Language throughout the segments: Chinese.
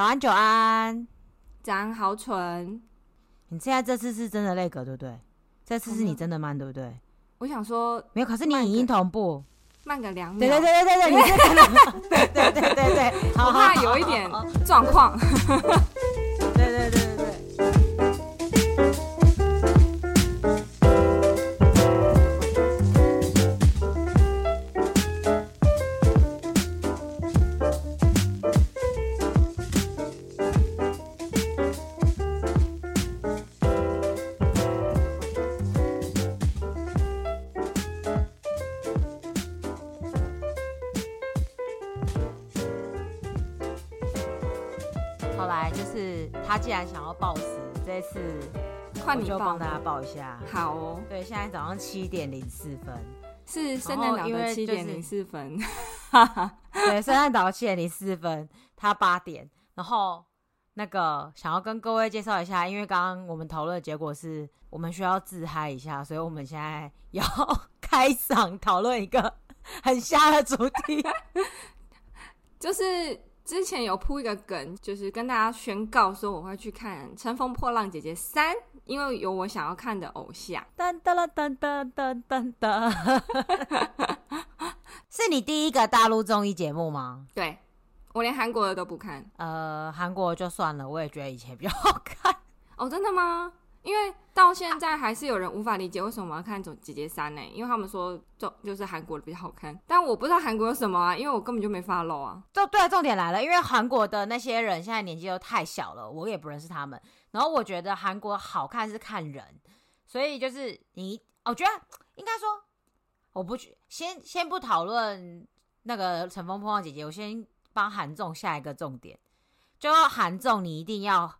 早安，久安，早安，好蠢。你现在这次是真的那个，对不对？这次是你真的慢，对不对？我想说没有，可是你语音同步，慢个两秒。对对对对对对，你是真的，对对对对对，我怕有一点状况。我就帮大家报一下。好哦，对，现在早上七点零四分，是圣诞岛的七点零四分。对，圣诞岛七点零四分，他八点。然后那个想要跟各位介绍一下，因为刚刚我们讨论的结果是我们需要自嗨一下，所以我们现在要 开嗓讨论一个很瞎的主题，就是。之前有铺一个梗，就是跟大家宣告说我会去看《乘风破浪姐姐三》，因为有我想要看的偶像。噔 噔噔噔噔噔噔，是你第一个大陆综艺节目吗？对，我连韩国的都不看。呃，韩国就算了，我也觉得以前比较好看。哦，真的吗？因为到现在还是有人无法理解为什么我要看《姐姐三》呢？因为他们说就就是韩国的比较好看，但我不知道韩国有什么啊，因为我根本就没 follow 啊。就对，重点来了，因为韩国的那些人现在年纪都太小了，我也不认识他们。然后我觉得韩国好看是看人，所以就是你，我觉得应该说，我不去先先不讨论那个《乘风破浪姐姐》，我先帮韩综下一个重点，就韩综你一定要。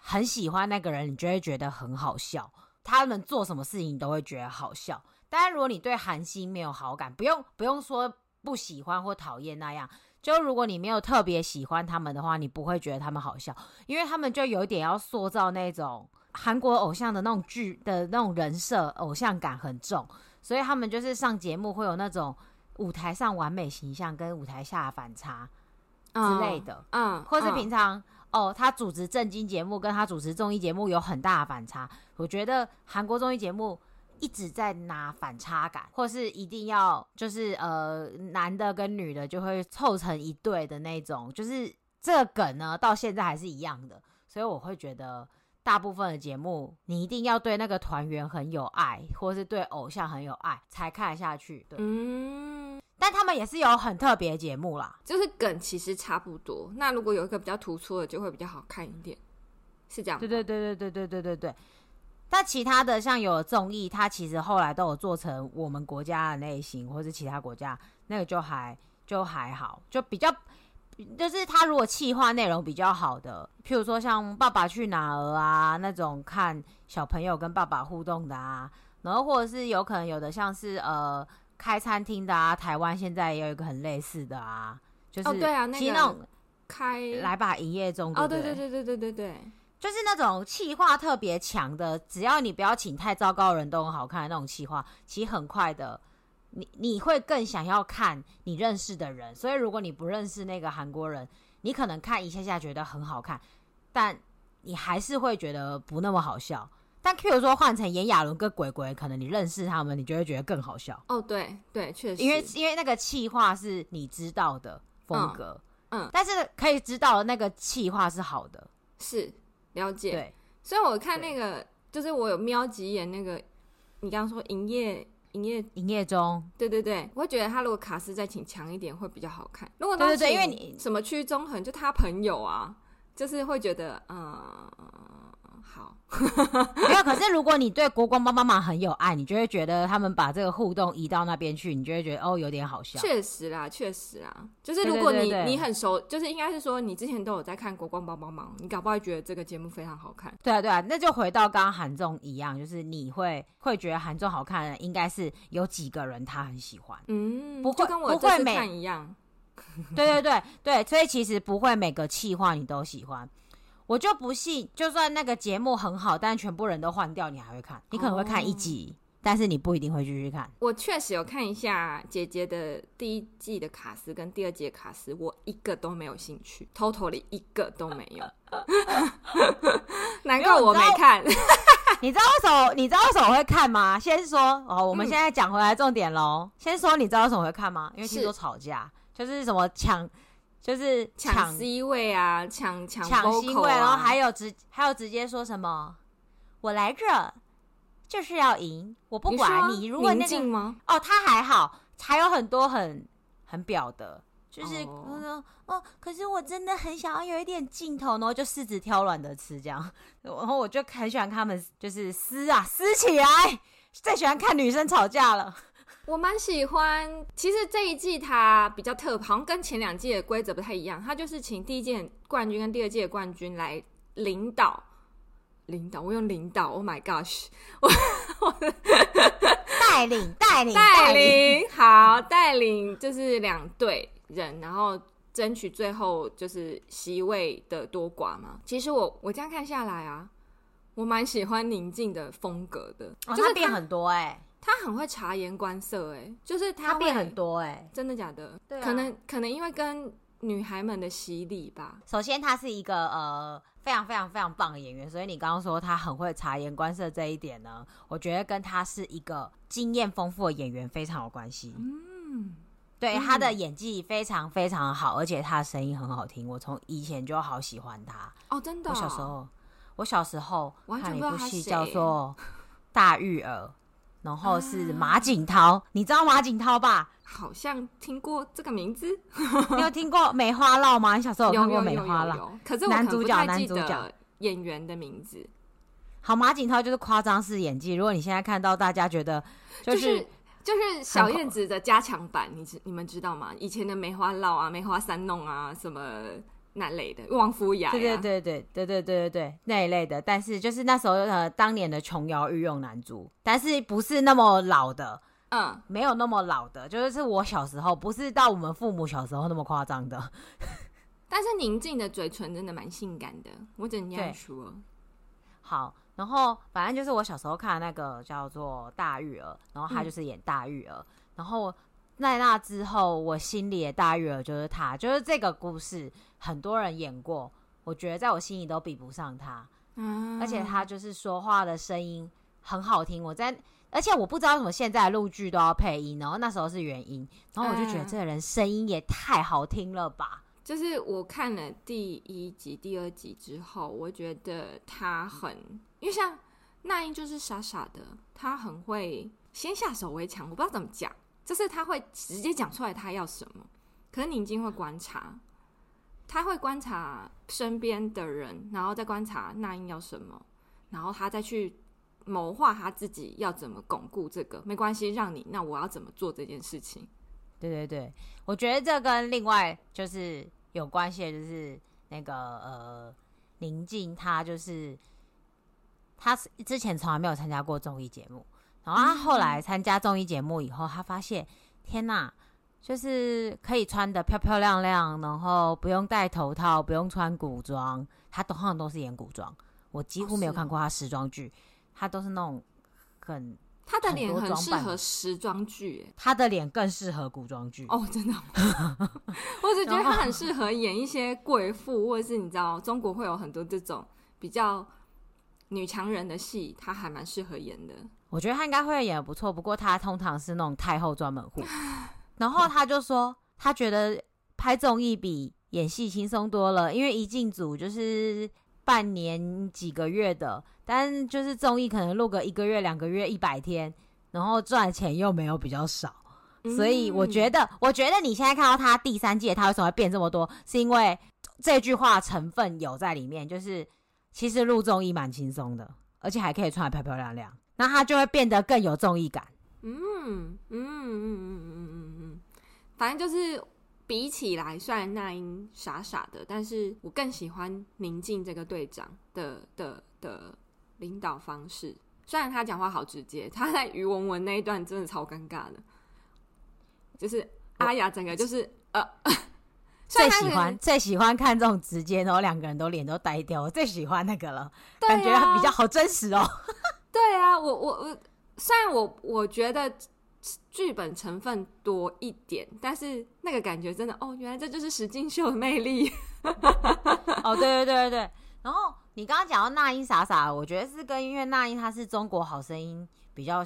很喜欢那个人，你就会觉得很好笑。他们做什么事情你都会觉得好笑。当然，如果你对韩星没有好感，不用不用说不喜欢或讨厌那样。就如果你没有特别喜欢他们的话，你不会觉得他们好笑，因为他们就有一点要塑造那种韩国偶像的那种剧的那种人设，偶像感很重，所以他们就是上节目会有那种舞台上完美形象跟舞台下的反差之类的，嗯，嗯，或是平常。哦，他主持正经节目，跟他主持综艺节目有很大的反差。我觉得韩国综艺节目一直在拿反差感，或是一定要就是呃男的跟女的就会凑成一对的那种，就是这个梗呢到现在还是一样的。所以我会觉得大部分的节目你一定要对那个团员很有爱，或是对偶像很有爱才看下去。对，嗯。但他们也是有很特别节目啦，就是梗其实差不多。那如果有一个比较突出的，就会比较好看一点，是这样？对对对对对对对对对。但其他的像有综艺，它其实后来都有做成我们国家的类型，或是其他国家那个就还就还好，就比较就是它如果企划内容比较好的，譬如说像《爸爸去哪儿》啊那种看小朋友跟爸爸互动的啊，然后或者是有可能有的像是呃。开餐厅的啊，台湾现在也有一个很类似的啊，就是哦对啊，那种开来吧营业中哦，对对？对对对对对，就是那种气化特别强的，只要你不要请太糟糕的人都很好看的那种气化，其实很快的，你你会更想要看你认识的人，所以如果你不认识那个韩国人，你可能看一下下觉得很好看，但你还是会觉得不那么好笑。但譬如说换成炎亚纶跟鬼鬼，可能你认识他们，你就会觉得更好笑。哦，对对，确实，因为因为那个气话是你知道的风格，嗯，嗯，但是可以知道的那个气话是好的，是了解。对，所以我看那个，就是我有瞄几眼那个，你刚刚说营业营业营业中，对对对，我会觉得他如果卡斯再请强一点会比较好看。如果对对对，因为你什么区中恒就他朋友啊，就是会觉得嗯。好，没有。可是如果你对国光帮帮忙很有爱，你就会觉得他们把这个互动移到那边去，你就会觉得哦，有点好笑。确实啦，确实啦，就是如果你你很熟，就是应该是说你之前都有在看国光帮帮忙，你搞不好会觉得这个节目非常好看。对啊，对啊，那就回到刚刚韩综一样，就是你会会觉得韩综好看的，应该是有几个人他很喜欢。嗯，不会跟我这次看一样。对对对对，所以其实不会每个气话你都喜欢。我就不信，就算那个节目很好，但全部人都换掉，你还会看？你可能会看一集，但是你不一定会继续看。我确实有看一下姐姐的第一季的卡斯跟第二季的卡斯，我一个都没有兴趣，totally 一个都没有。难怪我没看。你知道为什么？你知道为什么我会看吗？先说哦，我们现在讲回来重点喽。嗯、先说你知道为什么会看吗？因为听说吵架，是就是什么抢，就是抢 C 位啊，抢抢抢 C 位，然后还有直还有直接说什么，我来这就是要赢，我不管你。如果那个吗？哦，他还好，还有很多很很表的。就是哦，哦，可是我真的很想要有一点镜头，然后就四指挑软的吃这样，然后我就很喜欢看他们就是撕啊撕起来，最喜欢看女生吵架了。我蛮喜欢，其实这一季它比较特，好像跟前两季的规则不太一样，它就是请第一届冠军跟第二届冠军来领导，领导，我用领导，Oh my gosh，我我带领 带领带领，好带领就是两队。人，然后争取最后就是席位的多寡嘛。其实我我这样看下来啊，我蛮喜欢宁静的风格的，哦、就是变很多哎、欸，他很会察言观色哎、欸，就是他，他变很多哎、欸，真的假的？对啊、可能可能因为跟女孩们的洗礼吧。首先，他是一个呃非常非常非常棒的演员，所以你刚刚说他很会察言观色这一点呢，我觉得跟他是一个经验丰富的演员非常有关系。嗯。对，他的演技非常非常好，而且他的声音很好听。我从以前就好喜欢他哦，真的。我小时候，我小时候看一部戏叫做《大玉儿》，然后是马景涛，你知道马景涛吧？好像听过这个名字。你有听过《梅花烙》吗？你小时候有看过《梅花烙》？可是男主角，男主角演员的名字。好，马景涛就是夸张式演技。如果你现在看到，大家觉得就是。就是小燕子的加强版，你知你们知道吗？以前的梅花烙啊、梅花三弄啊，什么那类的，旺夫雅，对对对对对对对对对那一类的。但是就是那时候呃，当年的琼瑶御用男主，但是不是那么老的，嗯，没有那么老的，就是是我小时候，不是到我们父母小时候那么夸张的。但是宁静的嘴唇真的蛮性感的，我只能这样说。好。然后反正就是我小时候看的那个叫做大玉儿，然后他就是演大玉儿。嗯、然后在那之后，我心里的大玉儿就是他，就是这个故事很多人演过，我觉得在我心里都比不上他。嗯，而且他就是说话的声音很好听。我在，而且我不知道为什么现在录剧都要配音，然后那时候是原音，然后我就觉得这个人声音也太好听了吧。就是我看了第一集、第二集之后，我觉得他很。因为像那英就是傻傻的，他很会先下手为强，我不知道怎么讲，就是他会直接讲出来他要什么。可是宁静会观察，他会观察身边的人，然后再观察那英要什么，然后他再去谋划他自己要怎么巩固这个。没关系，让你，那我要怎么做这件事情？对对对，我觉得这跟另外就是有关系的，就是那个呃宁静，他就是。他之前从来没有参加过综艺节目，然后他后来参加综艺节目以后，他发现，天哪，就是可以穿的漂漂亮亮，然后不用戴头套，不用穿古装，他通常都是演古装。我几乎没有看过他时装剧，他都是那种很他的脸很适合时装剧，他的脸更适合古装剧哦，真的。我只觉得他很适合演一些贵妇，或者是你知道，中国会有很多这种比较。女强人的戏，他还蛮适合演的。我觉得他应该会演得不错，不过他通常是那种太后专门户。然后他就说，他觉得拍综艺比演戏轻松多了，因为一进组就是半年几个月的，但就是综艺可能录个一个月、两个月、一百天，然后赚钱又没有比较少。所以我觉得，我觉得你现在看到他第三季，他为什么会变这么多，是因为这句话成分有在里面，就是。其实录综艺蛮轻松的，而且还可以穿得漂漂亮亮，那他就会变得更有正义感。嗯嗯嗯嗯嗯嗯嗯，反正就是比起来，虽然那英傻傻的，但是我更喜欢宁静这个队长的的的领导方式。虽然他讲话好直接，他在于文文那一段真的超尴尬的，就是阿雅整个就是呃，最喜欢最喜欢看这种直接，然后两个人都脸都呆掉，我最喜欢那个了，感觉比较好真实哦。对啊，我我我，虽然我我觉得剧本成分多一点，但是那个感觉真的哦，原来这就是实境秀的魅力。哦，对对对对对。然后你刚刚讲到那英傻傻，我觉得是跟因为那英她是中国好声音比较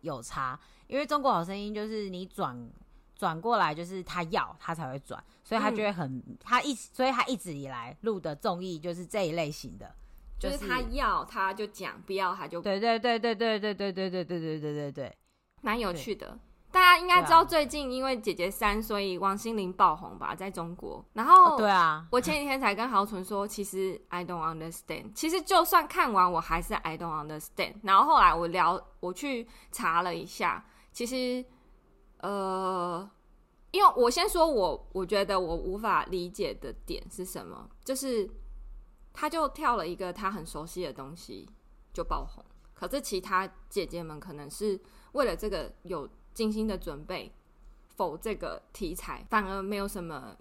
有差，因为中国好声音就是你转转过来就是他要他才会转，所以他就会很、嗯、他一所以他一直以来录的综艺就是这一类型的。就是他要他就讲，不要他就对对对对对对对对对对对对对对，蛮有趣的。大家应该知道，最近因为《姐姐三》，所以王心凌爆红吧，在中国。然后对啊，我前几天才跟豪纯说，其实 I don't understand。其实就算看完，我还是 I don't understand。然后后来我聊，我去查了一下，其实呃，因为我先说我我觉得我无法理解的点是什么，就是。他就跳了一个他很熟悉的东西就爆红，可是其他姐姐们可能是为了这个有精心的准备，否这个题材反而没有什么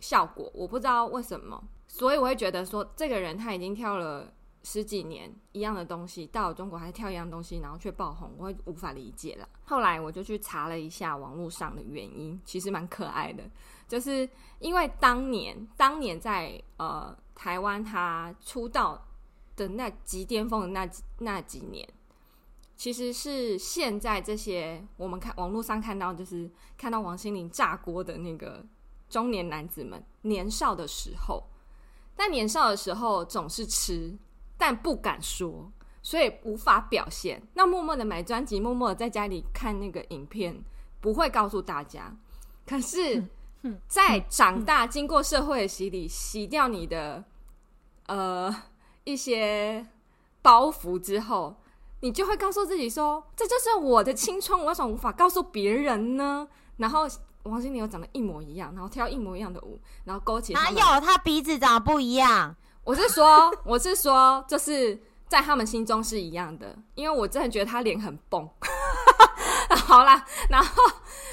效果，我不知道为什么，所以我会觉得说这个人他已经跳了十几年一样的东西，到了中国还跳一样东西，然后却爆红，我会无法理解了。后来我就去查了一下网络上的原因，其实蛮可爱的，就是因为当年当年在呃。台湾他出道的那极巅峰的那那几年，其实是现在这些我们看网络上看到，就是看到王心凌炸锅的那个中年男子们年少的时候。但年少的时候总是吃，但不敢说，所以无法表现。那默默的买专辑，默默的在家里看那个影片，不会告诉大家。可是。在长大，经过社会的洗礼，洗掉你的呃一些包袱之后，你就会告诉自己说：“这就是我的青春，我为什么无法告诉别人呢？”然后王心凌又长得一模一样，然后跳一模一样的舞，然后勾起哪有他鼻子长得不一样？我是说，我是说，就是在他们心中是一样的，因为我真的觉得他脸很崩。好啦，然后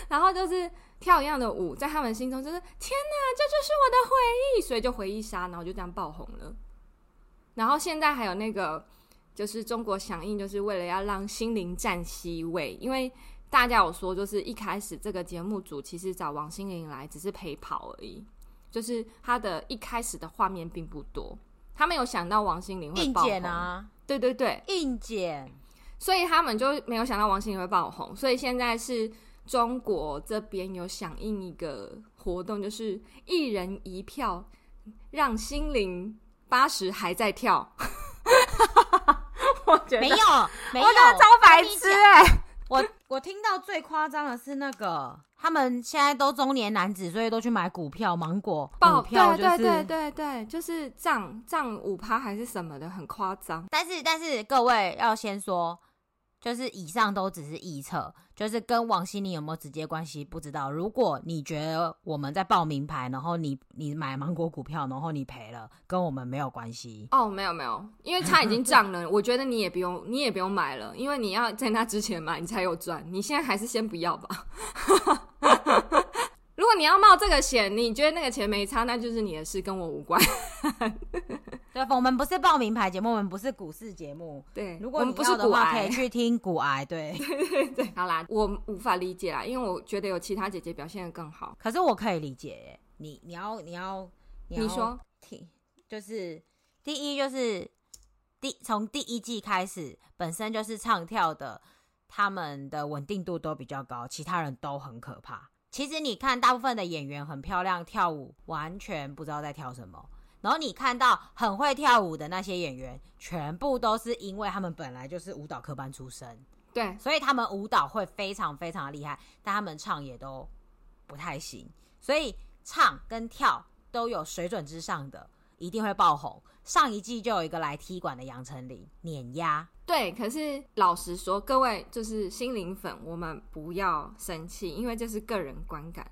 然后就是。跳一样的舞，在他们心中就是天哪，这就是我的回忆，所以就回忆杀，然后就这样爆红了。然后现在还有那个，就是中国响应，就是为了要让心灵占 C 位，因为大家有说，就是一开始这个节目组其实找王心凌来只是陪跑而已，就是他的一开始的画面并不多，他没有想到王心凌会爆红啊，对对对，硬剪，所以他们就没有想到王心凌会爆红，所以现在是。中国这边有响应一个活动，就是一人一票，让心灵八十还在跳。我觉得没有，没有，超白痴哎！我我听到最夸张的是那个，他们现在都中年男子，所以都去买股票，芒果股票，就是，对对对对对，就是涨涨五趴还是什么的，很夸张。但是但是各位要先说。就是以上都只是预测，就是跟王心凌有没有直接关系不知道。如果你觉得我们在报名牌，然后你你买芒果股票，然后你赔了，跟我们没有关系。哦，没有没有，因为它已经涨了，我觉得你也不用你也不用买了，因为你要在那之前买，你才有赚。你现在还是先不要吧。如果你要冒这个险，你觉得那个钱没差，那就是你的事，跟我无关。对，我们不是报名牌节目，我们不是股市节目。对，如果你不是的话，可以去听股癌。对，对 对对。好啦，我无法理解啦，因为我觉得有其他姐姐表现的更好。可是我可以理解，你你要你要你要说听，就是第一就是第从第一季开始，本身就是唱跳的，他们的稳定度都比较高，其他人都很可怕。其实你看，大部分的演员很漂亮，跳舞完全不知道在跳什么。然后你看到很会跳舞的那些演员，全部都是因为他们本来就是舞蹈科班出身，对，所以他们舞蹈会非常非常厉害，但他们唱也都不太行。所以唱跟跳都有水准之上的，一定会爆红。上一季就有一个来踢馆的杨丞琳碾压。对，可是老实说，各位就是心灵粉，我们不要生气，因为这是个人观感。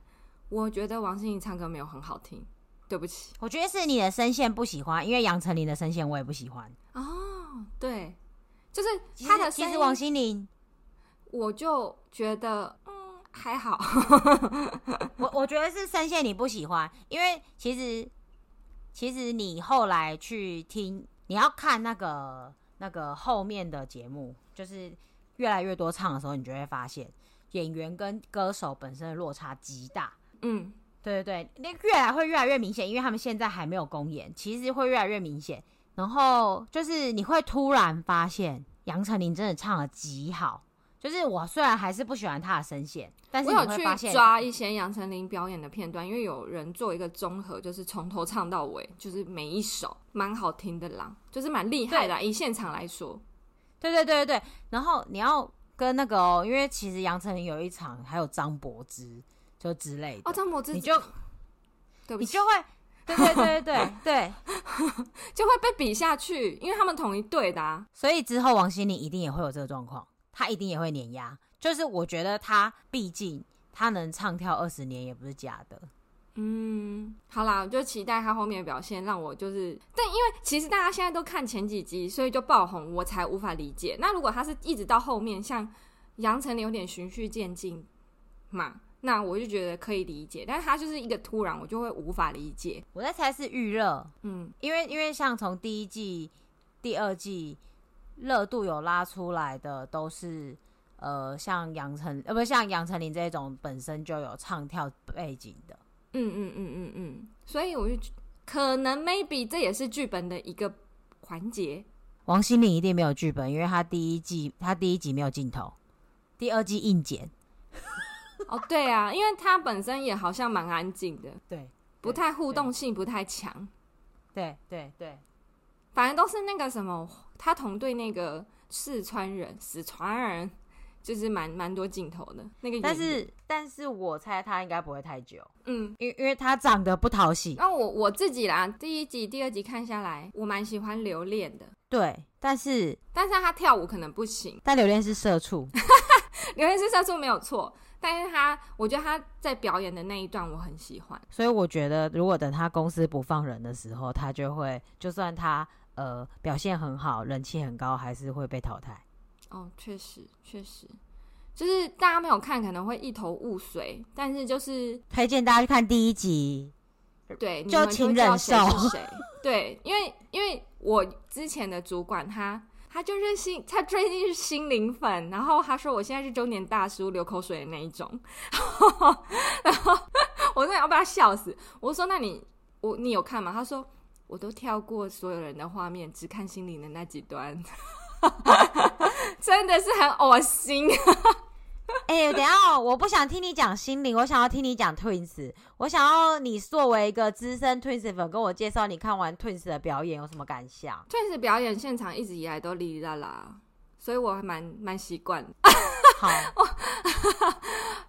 我觉得王心凌唱歌没有很好听，对不起。我觉得是你的声线不喜欢，因为杨丞琳的声线我也不喜欢。哦，对，就是他的其实王心凌，我就觉得嗯还好。我我觉得是声线你不喜欢，因为其实其实你后来去听，你要看那个。那个后面的节目就是越来越多唱的时候，你就会发现演员跟歌手本身的落差极大。嗯，对对对，那越来会越来越明显，因为他们现在还没有公演，其实会越来越明显。然后就是你会突然发现杨丞琳真的唱的极好。就是我虽然还是不喜欢她的声线，但是你会发现我有去抓一些杨丞琳表演的片段，因为有人做一个综合，就是从头唱到尾，就是每一首蛮好听的啦，就是蛮厉害的、啊。以现场来说，对对对对对。然后你要跟那个哦，因为其实杨丞琳有一场还有张柏芝就之类的哦，张柏芝你就对不起，你就会对对对对对 对，就会被比下去，因为他们同一队的啊。所以之后王心凌一定也会有这个状况。她一定也会碾压，就是我觉得她毕竟她能唱跳二十年也不是假的。嗯，好啦，我就期待他后面的表现，让我就是，但因为其实大家现在都看前几集，所以就爆红，我才无法理解。那如果他是一直到后面，像杨丞琳有点循序渐进嘛，那我就觉得可以理解。但是他就是一个突然，我就会无法理解。我在猜是预热，嗯，因为因为像从第一季、第二季。热度有拉出来的都是，呃，像杨丞呃，不像杨丞琳这种本身就有唱跳背景的，嗯嗯嗯嗯嗯，所以我就可能 maybe 这也是剧本的一个环节。王心凌一定没有剧本，因为她第一季她第一集没有镜头，第二季硬剪。哦，对啊，因为他本身也好像蛮安静的，对，不太互动性不太强，对对对，反正都是那个什么。他同队那个四川人，四川人就是蛮蛮多镜头的那个，但是但是我猜他应该不会太久，嗯，因为因为他长得不讨喜。那我我自己啦，第一集、第二集看下来，我蛮喜欢留恋的，对，但是但是他跳舞可能不行，但留恋是社畜，留恋是社畜没有错，但是他我觉得他在表演的那一段我很喜欢，所以我觉得如果等他公司不放人的时候，他就会就算他。呃，表现很好，人气很高，还是会被淘汰。哦，确实，确实，就是大家没有看，可能会一头雾水。但是就是推荐大家去看第一集，对，就请忍受。对，因为因为我之前的主管他他就是心，他最近是心灵粉，然后他说我现在是中年大叔，流口水的那一种。然后我真的要把他笑死。我说那你我你有看吗？他说。我都跳过所有人的画面，只看心灵的那几段，真的是很恶心。哎、欸，等一下，我不想听你讲心灵，我想要听你讲 Twins。我想要你作为一个资深 Twins 粉，跟我介绍你看完 Twins 的表演有什么感想？Twins 表演现场一直以来都哩哩啦啦，所以我还蛮蛮习惯。好，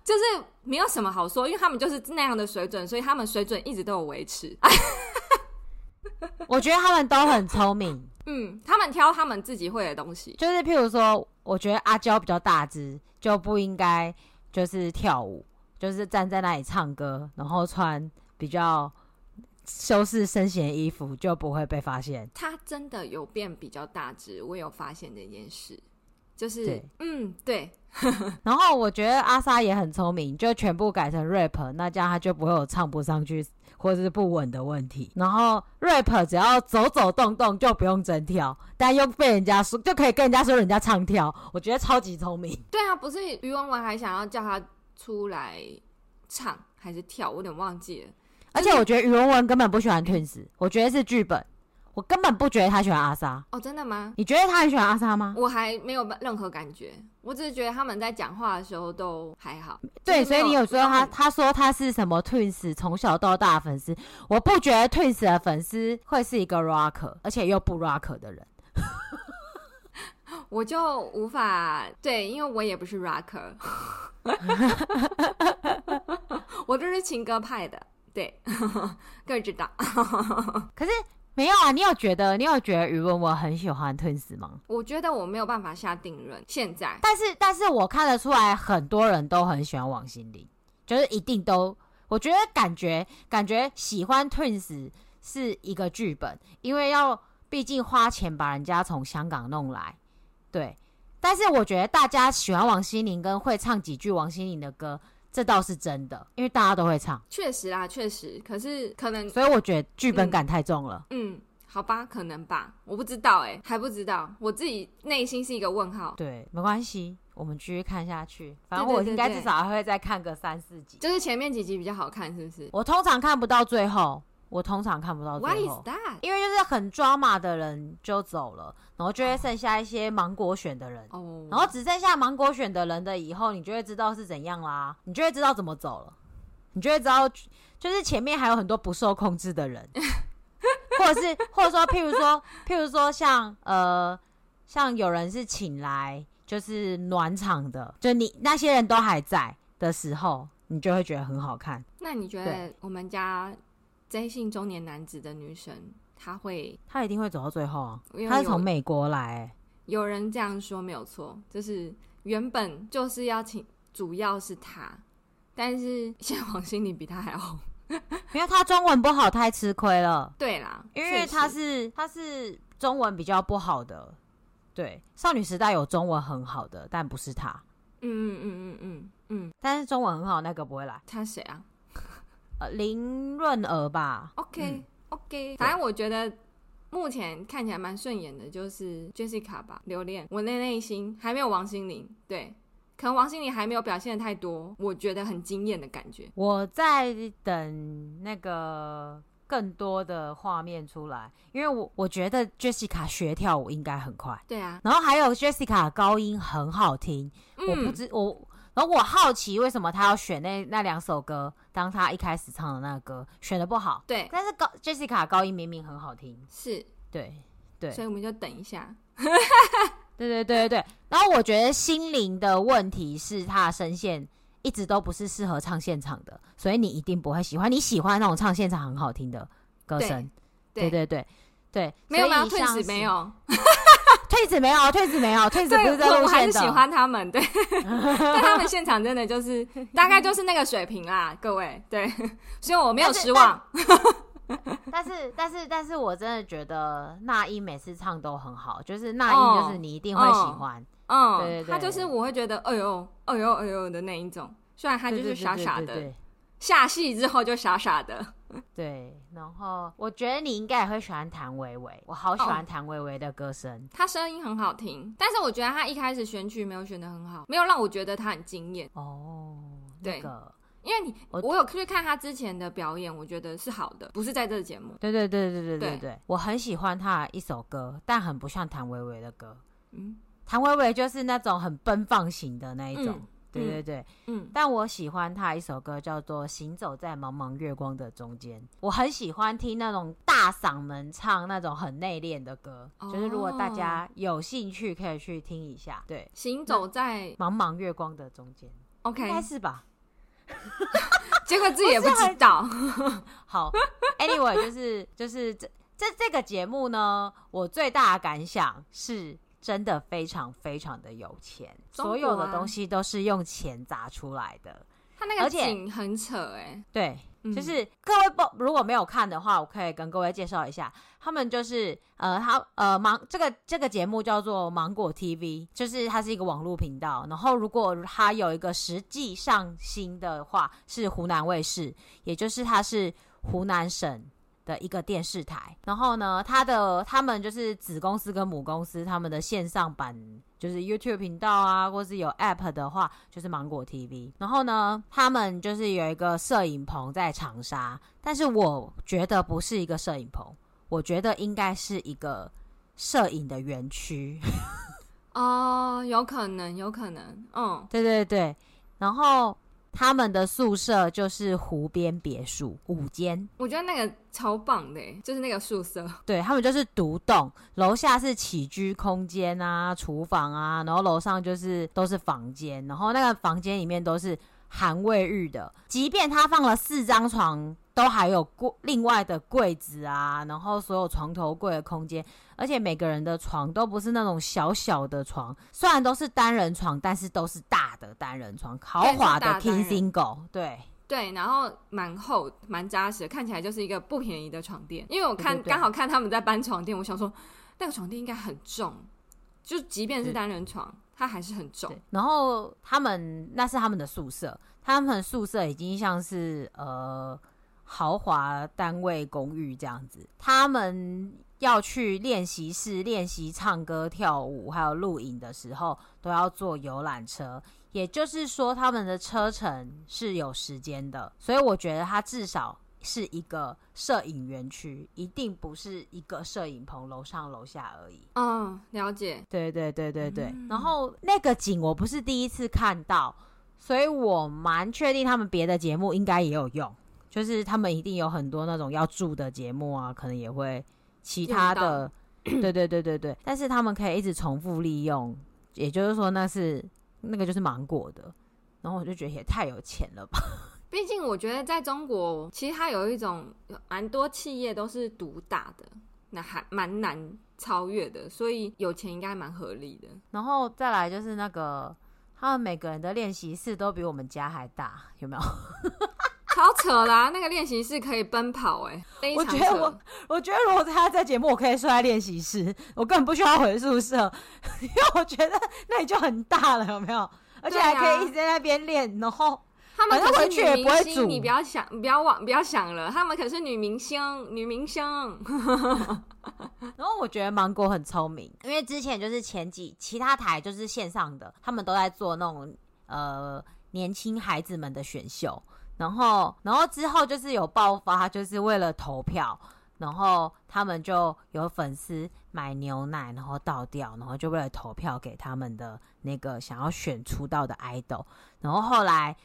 就是没有什么好说，因为他们就是那样的水准，所以他们水准一直都有维持。我觉得他们都很聪明，嗯，他们挑他们自己会的东西，就是譬如说，我觉得阿娇比较大只，就不应该就是跳舞，就是站在那里唱歌，然后穿比较修饰身形的衣服，就不会被发现。他真的有变比较大只，我有发现这件事，就是对嗯，对。然后我觉得阿 Sa 也很聪明，就全部改成 rap，那这样他就不会有唱不上去。或者是不稳的问题，然后 rap 只要走走动动就不用真跳，但又被人家说就可以跟人家说人家唱跳，我觉得超级聪明。对啊，不是于文文还想要叫他出来唱还是跳，我有点忘记了。而且我觉得于文文根本不喜欢 Twins，我觉得是剧本。我根本不觉得他喜欢阿 Sa 哦，真的吗？你觉得他很喜欢阿 Sa 吗？我还没有任何感觉，我只是觉得他们在讲话的时候都还好。对，所以你有说他，他说他是什么 Twins 从小到大的粉丝，我不觉得 Twins 的粉丝会是一个 rocker，而且又不 rocker 的人，我就无法对，因为我也不是 rocker，我就是情歌派的，对，各位知道，可是。没有啊，你有觉得你有觉得于文文很喜欢 Twins 吗？我觉得我没有办法下定论。现在，但是但是我看得出来，很多人都很喜欢王心凌，就是一定都，我觉得感觉感觉喜欢 Twins 是一个剧本，因为要毕竟花钱把人家从香港弄来，对。但是我觉得大家喜欢王心凌跟会唱几句王心凌的歌。这倒是真的，因为大家都会唱。确实啦，确实。可是可能，所以我觉得剧本感太重了。嗯，嗯，好吧，可能吧，我不知道哎、欸，还不知道，我自己内心是一个问号。对，没关系，我们继续看下去。反正我应该至少还会再看个三四集。就是前面几集比较好看，是不是？我通常看不到最后，我通常看不到最后。因为就是很抓马的人就走了，然后就会剩下一些芒果选的人。哦。Oh. 然后只剩下芒果选的人的以后，你就会知道是怎样啦，你就会知道怎么走了，你就会知道，就是前面还有很多不受控制的人。或者是，或者说，譬如说，譬如说像，像呃，像有人是请来就是暖场的，就你那些人都还在的时候，你就会觉得很好看。那你觉得我们家这姓中年男子的女生，她会，她一定会走到最后啊？他是从美国来、欸，有人这样说没有错，就是原本就是要请，主要是他，但是 现在王心凌比他还红。因为他中文不好，太吃亏了。对啦，因为他是他是中文比较不好的。对，少女时代有中文很好的，但不是他。嗯嗯嗯嗯嗯嗯。但是中文很好那个不会来。他谁啊？呃，林润儿吧。OK、嗯、OK，反正我觉得目前看起来蛮顺眼的，就是 Jessica 吧，留恋我的内心还没有王心凌。对。可能王心凌还没有表现的太多，我觉得很惊艳的感觉。我在等那个更多的画面出来，因为我我觉得 Jessica 学跳舞应该很快。对啊，然后还有 Jessica 高音很好听，嗯、我不知我，然后我好奇为什么他要选那那两首歌，当他一开始唱的那个歌选的不好。对，但是高 Jessica 高音明明很好听，是对对，所以我们就等一下。对对对对对，然后我觉得心灵的问题是他的声线一直都不是适合唱现场的，所以你一定不会喜欢。你喜欢那种唱现场很好听的歌声，对对对对，没有没有退子没有，退子没有退子没有退子不是在路线的，我还是喜欢他们，对，但他们现场真的就是 大概就是那个水平啦，各位，对，所以我没有失望。但是但是但是我真的觉得那英每次唱都很好，就是那英就是你一定会喜欢，嗯，对对对，他就是我会觉得哎呦哎呦哎呦的那一种，虽然他就是傻傻的，下戏之后就傻傻的，对。然后我觉得你应该也会喜欢谭维维，我好喜欢谭维维的歌声，他声音很好听，但是我觉得她一开始选曲没有选的很好，没有让我觉得她很惊艳哦，对。因为你我，我有去看他之前的表演，我觉得是好的，不是在这个节目。对对对对对对我很喜欢他的一首歌，但很不像谭维维的歌。嗯，谭维维就是那种很奔放型的那一种。嗯、对对对，嗯。但我喜欢他一首歌叫做《行走在茫茫月光的中间》，我很喜欢听那种大嗓门唱那种很内敛的歌，哦、就是如果大家有兴趣可以去听一下。对，行走在茫茫月光的中间，OK，应该是吧？结果自己也不知道。好，Anyway，就是就是这这这个节目呢，我最大的感想是真的非常非常的有钱，所有的东西都是用钱砸出来的。他那个景很扯哎、欸，对。就是各位不如果没有看的话，我可以跟各位介绍一下，他们就是呃，他呃芒这个这个节目叫做芒果 TV，就是它是一个网络频道。然后如果它有一个实际上新的话，是湖南卫视，也就是它是湖南省的一个电视台。然后呢，它的他们就是子公司跟母公司，他们的线上版。就是 YouTube 频道啊，或是有 App 的话，就是芒果 TV。然后呢，他们就是有一个摄影棚在长沙，但是我觉得不是一个摄影棚，我觉得应该是一个摄影的园区。哦，有可能，有可能，嗯，对对对。然后。他们的宿舍就是湖边别墅五间，我觉得那个超棒的，就是那个宿舍。对，他们就是独栋，楼下是起居空间啊、厨房啊，然后楼上就是都是房间，然后那个房间里面都是含卫浴的，即便他放了四张床。都还有柜另外的柜子啊，然后所有床头柜的空间，而且每个人的床都不是那种小小的床，虽然都是单人床，但是都是大的单人床，豪华的 king single，对对，然后蛮厚蛮扎实的，看起来就是一个不便宜的床垫。因为我看刚好看他们在搬床垫，我想说那个床垫应该很重，就即便是单人床，它还是很重。然后他们那是他们的宿舍，他们宿舍已经像是呃。豪华单位公寓这样子，他们要去练习室练习唱歌、跳舞，还有录影的时候，都要坐游览车。也就是说，他们的车程是有时间的，所以我觉得它至少是一个摄影园区，一定不是一个摄影棚楼上楼下而已。嗯，了解。对对对对对。嗯、然后那个景我不是第一次看到，所以我蛮确定他们别的节目应该也有用，就是他们一定有很多那种要住的节目啊，可能也会其他的。对对对对对。但是他们可以一直重复利用，也就是说那是。那个就是芒果的，然后我就觉得也太有钱了吧。毕竟我觉得在中国，其实它有一种蛮多企业都是独大的，那还蛮难超越的，所以有钱应该蛮合理的。然后再来就是那个，他们每个人的练习室都比我们家还大，有没有？超扯啦、啊！那个练习室可以奔跑哎、欸，我觉得我，我觉得如果他在节目，我可以睡在练习室，我根本不需要回宿舍，因为我觉得那里就很大了，有没有？而且还可以一直在那边练、啊，然后他们可是女明星，你不要想，不要忘，不要想了，他们可是女明星，女明星。然后我觉得芒果很聪明，因为之前就是前几其他台就是线上的，他们都在做那种呃年轻孩子们的选秀。然后，然后之后就是有爆发，就是为了投票，然后他们就有粉丝买牛奶，然后倒掉，然后就为了投票给他们的那个想要选出道的 idol，然后后来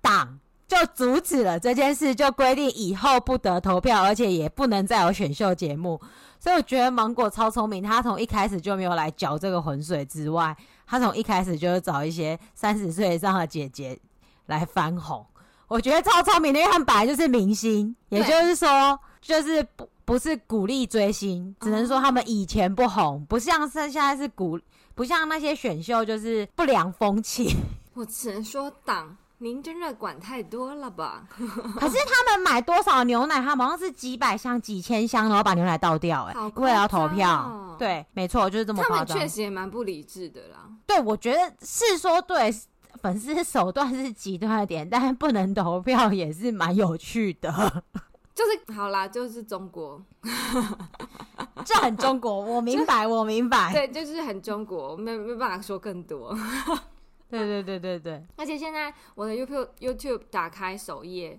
党就阻止了这件事，就规定以后不得投票，而且也不能再有选秀节目。所以我觉得芒果超聪明，他从一开始就没有来搅这个浑水之外，他从一开始就是找一些三十岁以上的姐姐来翻红。我觉得超聪明的，因为他们本来就是明星，也就是说，就是不不是鼓励追星，只能说他们以前不红，不像是现在是鼓，不像那些选秀就是不良风气。我只能说党，您真的管太多了吧？可是他们买多少牛奶，他们好像是几百箱、几千箱，然后把牛奶倒掉，欸，哎，为了要投票。对，没错，就是这么夸张。他们确实也蛮不理智的啦。对，我觉得是说对。粉丝手段是极端一点，但是不能投票也是蛮有趣的。就是好啦，就是中国，这很中国，我明白，我明白。对，就是很中国，没没办法说更多。对对对对对。而且现在我的 YouTube YouTube 打开首页。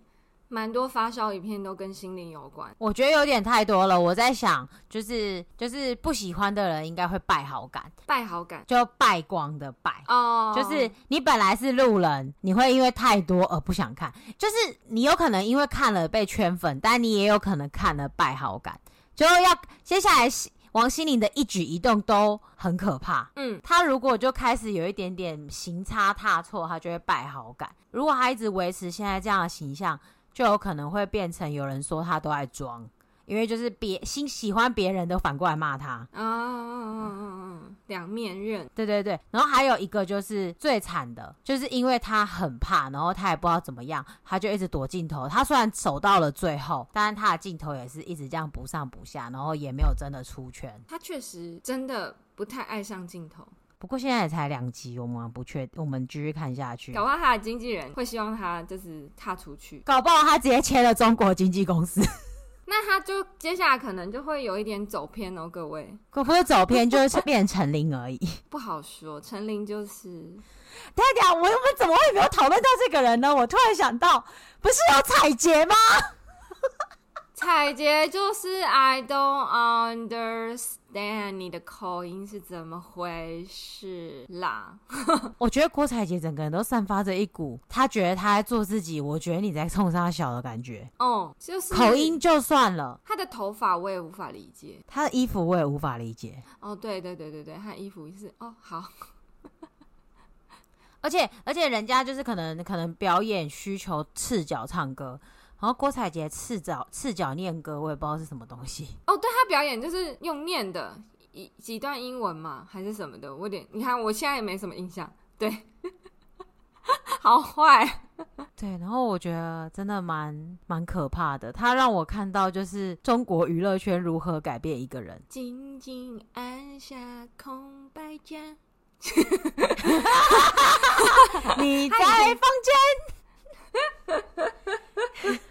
蛮多发烧影片都跟心灵有关，我觉得有点太多了。我在想，就是就是不喜欢的人应该会败好感，败好感就败光的败哦。Oh. 就是你本来是路人，你会因为太多而不想看。就是你有可能因为看了被圈粉，但你也有可能看了败好感。就要接下来王心凌的一举一动都很可怕。嗯，他如果就开始有一点点行差踏错，他就会败好感。如果他一直维持现在这样的形象，就有可能会变成有人说他都爱装，因为就是别心喜欢别人都反过来骂他啊，嗯嗯嗯，两面刃，对对对。然后还有一个就是最惨的，就是因为他很怕，然后他也不知道怎么样，他就一直躲镜头。他虽然走到了最后，但是他的镜头也是一直这样不上不下，然后也没有真的出圈。他确实真的不太爱上镜头。不过现在也才两集，我们不确，我们继续看下去。搞不好他的经纪人会希望他就是踏出去，搞不好他直接签了中国经纪公司，那他就接下来可能就会有一点走偏哦，各位。可不是走偏，就是变成陈琳而已。不好说，陈琳就是。等一下，我们怎么会没有讨论到这个人呢？我突然想到，不是有彩洁吗？彩洁就是 I don't understand 你的口音是怎么回事啦？我觉得郭采洁整个人都散发着一股，他觉得他在做自己，我觉得你在冲他小的感觉。哦，就是口音就算了，他的头发我也无法理解，他的衣服我也无法理解。哦，对对对对对，他的衣服是哦好，而且而且人家就是可能可能表演需求赤脚唱歌。然后郭采洁赤脚赤脚念歌，我也不知道是什么东西。哦，对，他表演就是用念的，一几段英文嘛，还是什么的？我有点，你看我现在也没什么印象。对，好坏。对，然后我觉得真的蛮蛮可怕的。他让我看到就是中国娱乐圈如何改变一个人。静静按下空白键。你在房间。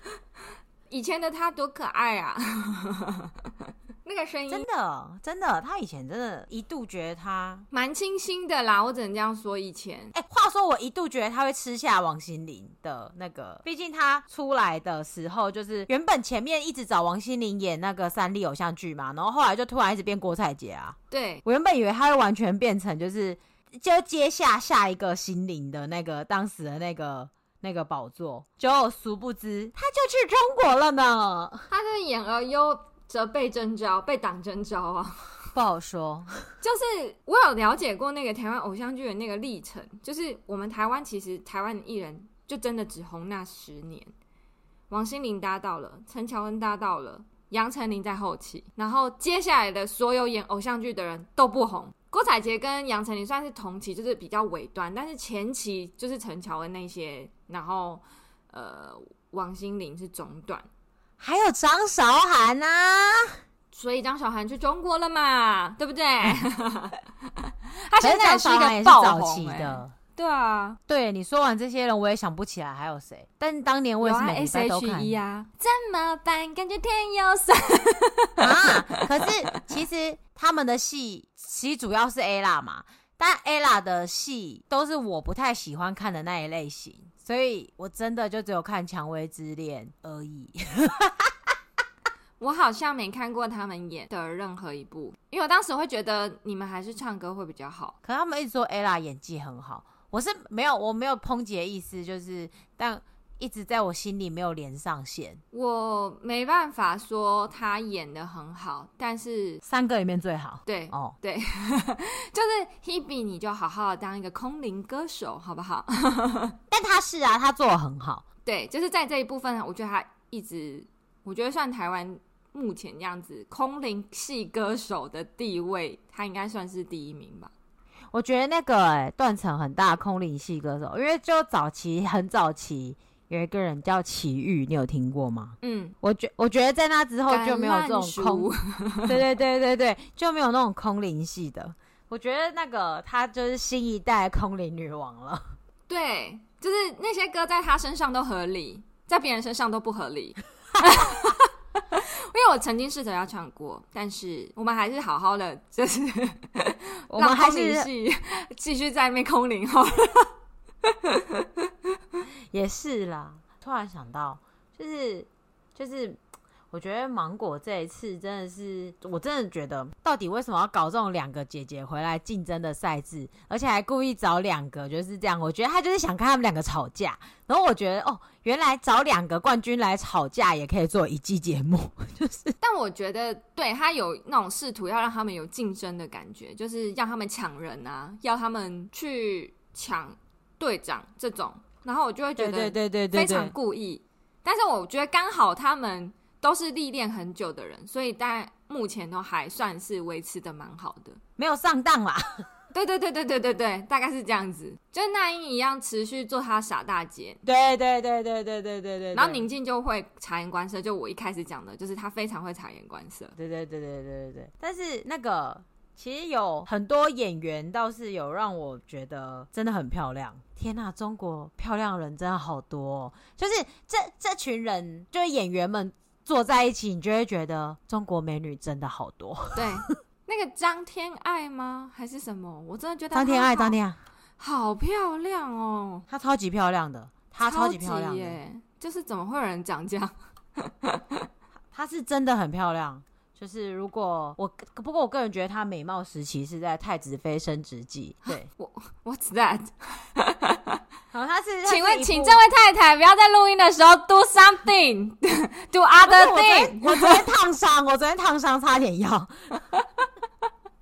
以前的他多可爱啊！那个声音真的真的，他以前真的一度觉得他蛮清新的啦，我只能这样说。以前，哎、欸，话说我一度觉得他会吃下王心凌的那个，毕竟他出来的时候就是原本前面一直找王心凌演那个三立偶像剧嘛，然后后来就突然一直变郭采洁啊。对，我原本以为他会完全变成就是就接下下一个心凌的那个当时的那个那个宝座，就殊不知他就去中国了呢。他是演而优则被征召，被党征召啊。不好说，就是我有了解过那个台湾偶像剧的那个历程，就是我们台湾其实台湾艺人就真的只红那十年，王心凌搭到了，陈乔恩搭到了，杨丞琳在后期，然后接下来的所有演偶像剧的人都不红。郭采洁跟杨丞琳算是同期，就是比较尾端，但是前期就是陈乔恩那些，然后呃王心凌是中段，还有张韶涵啊。所以张韶涵去中国了嘛，对不对？他现在是一个爆红的，对啊。对你说完这些人，我也想不起来还有谁。但当年我也是每礼拜都看。S.H.E 啊，怎么办？感觉天有酸啊！可是其实他们的戏其实主要是 ella 嘛，但 ella 的戏都是我不太喜欢看的那一类型，所以我真的就只有看《蔷薇之恋》而已。我好像没看过他们演的任何一部，因为我当时会觉得你们还是唱歌会比较好。可他们一直说 ella 演技很好，我是没有，我没有抨击的意思，就是但一直在我心里没有连上线。我没办法说他演的很好，但是三个里面最好。对，哦，对，就是 Hebe，你就好好的当一个空灵歌手，好不好？但他是啊，他做的很好。对，就是在这一部分，我觉得他一直，我觉得算台湾。目前这样子，空灵系歌手的地位，他应该算是第一名吧？我觉得那个哎、欸，断层很大，空灵系歌手，因为就早期很早期有一个人叫齐豫，你有听过吗？嗯，我觉我觉得在那之后就没有这种空，对对对对对，就没有那种空灵系的。我觉得那个她就是新一代空灵女王了。对，就是那些歌在她身上都合理，在别人身上都不合理。因为我曾经试着要唱过，但是我们还是好好的，就是我们还是 继续在那边空灵好了。也是啦，突然想到，就是就是。我觉得芒果这一次真的是，我真的觉得，到底为什么要搞这种两个姐姐回来竞争的赛制，而且还故意找两个就是这样？我觉得他就是想看他们两个吵架。然后我觉得，哦，原来找两个冠军来吵架也可以做一季节目，就是。但我觉得，对他有那种试图要让他们有竞争的感觉，就是让他们抢人啊，要他们去抢队长这种。然后我就会觉得，对对对对，非常故意。但是我觉得刚好他们。都是历练很久的人，所以大家目前都还算是维持的蛮好的，没有上当啦。对对对对对对对，大概是这样子，就那英一样持续做他傻大姐。对对对对对对对对。然后宁静就会察言观色，就我一开始讲的，就是他非常会察言观色。对对对对对对对。但是那个其实有很多演员倒是有让我觉得真的很漂亮。天呐，中国漂亮人真的好多哦，就是这这群人，就是演员们。坐在一起，你就会觉得中国美女真的好多。对，那个张天爱吗？还是什么？我真的觉得张天爱，张天爱好漂亮哦，她超级漂亮的，她超级漂亮耶！就是怎么会有人讲这样？她是真的很漂亮。就是如果我不过我个人觉得她美貌时期是在《太子妃升职记》。对，我 What's that？好，他是，请问，请这位太太不要在录音的时候 do something，do other thing。我昨天烫伤，我昨天烫伤，擦点药。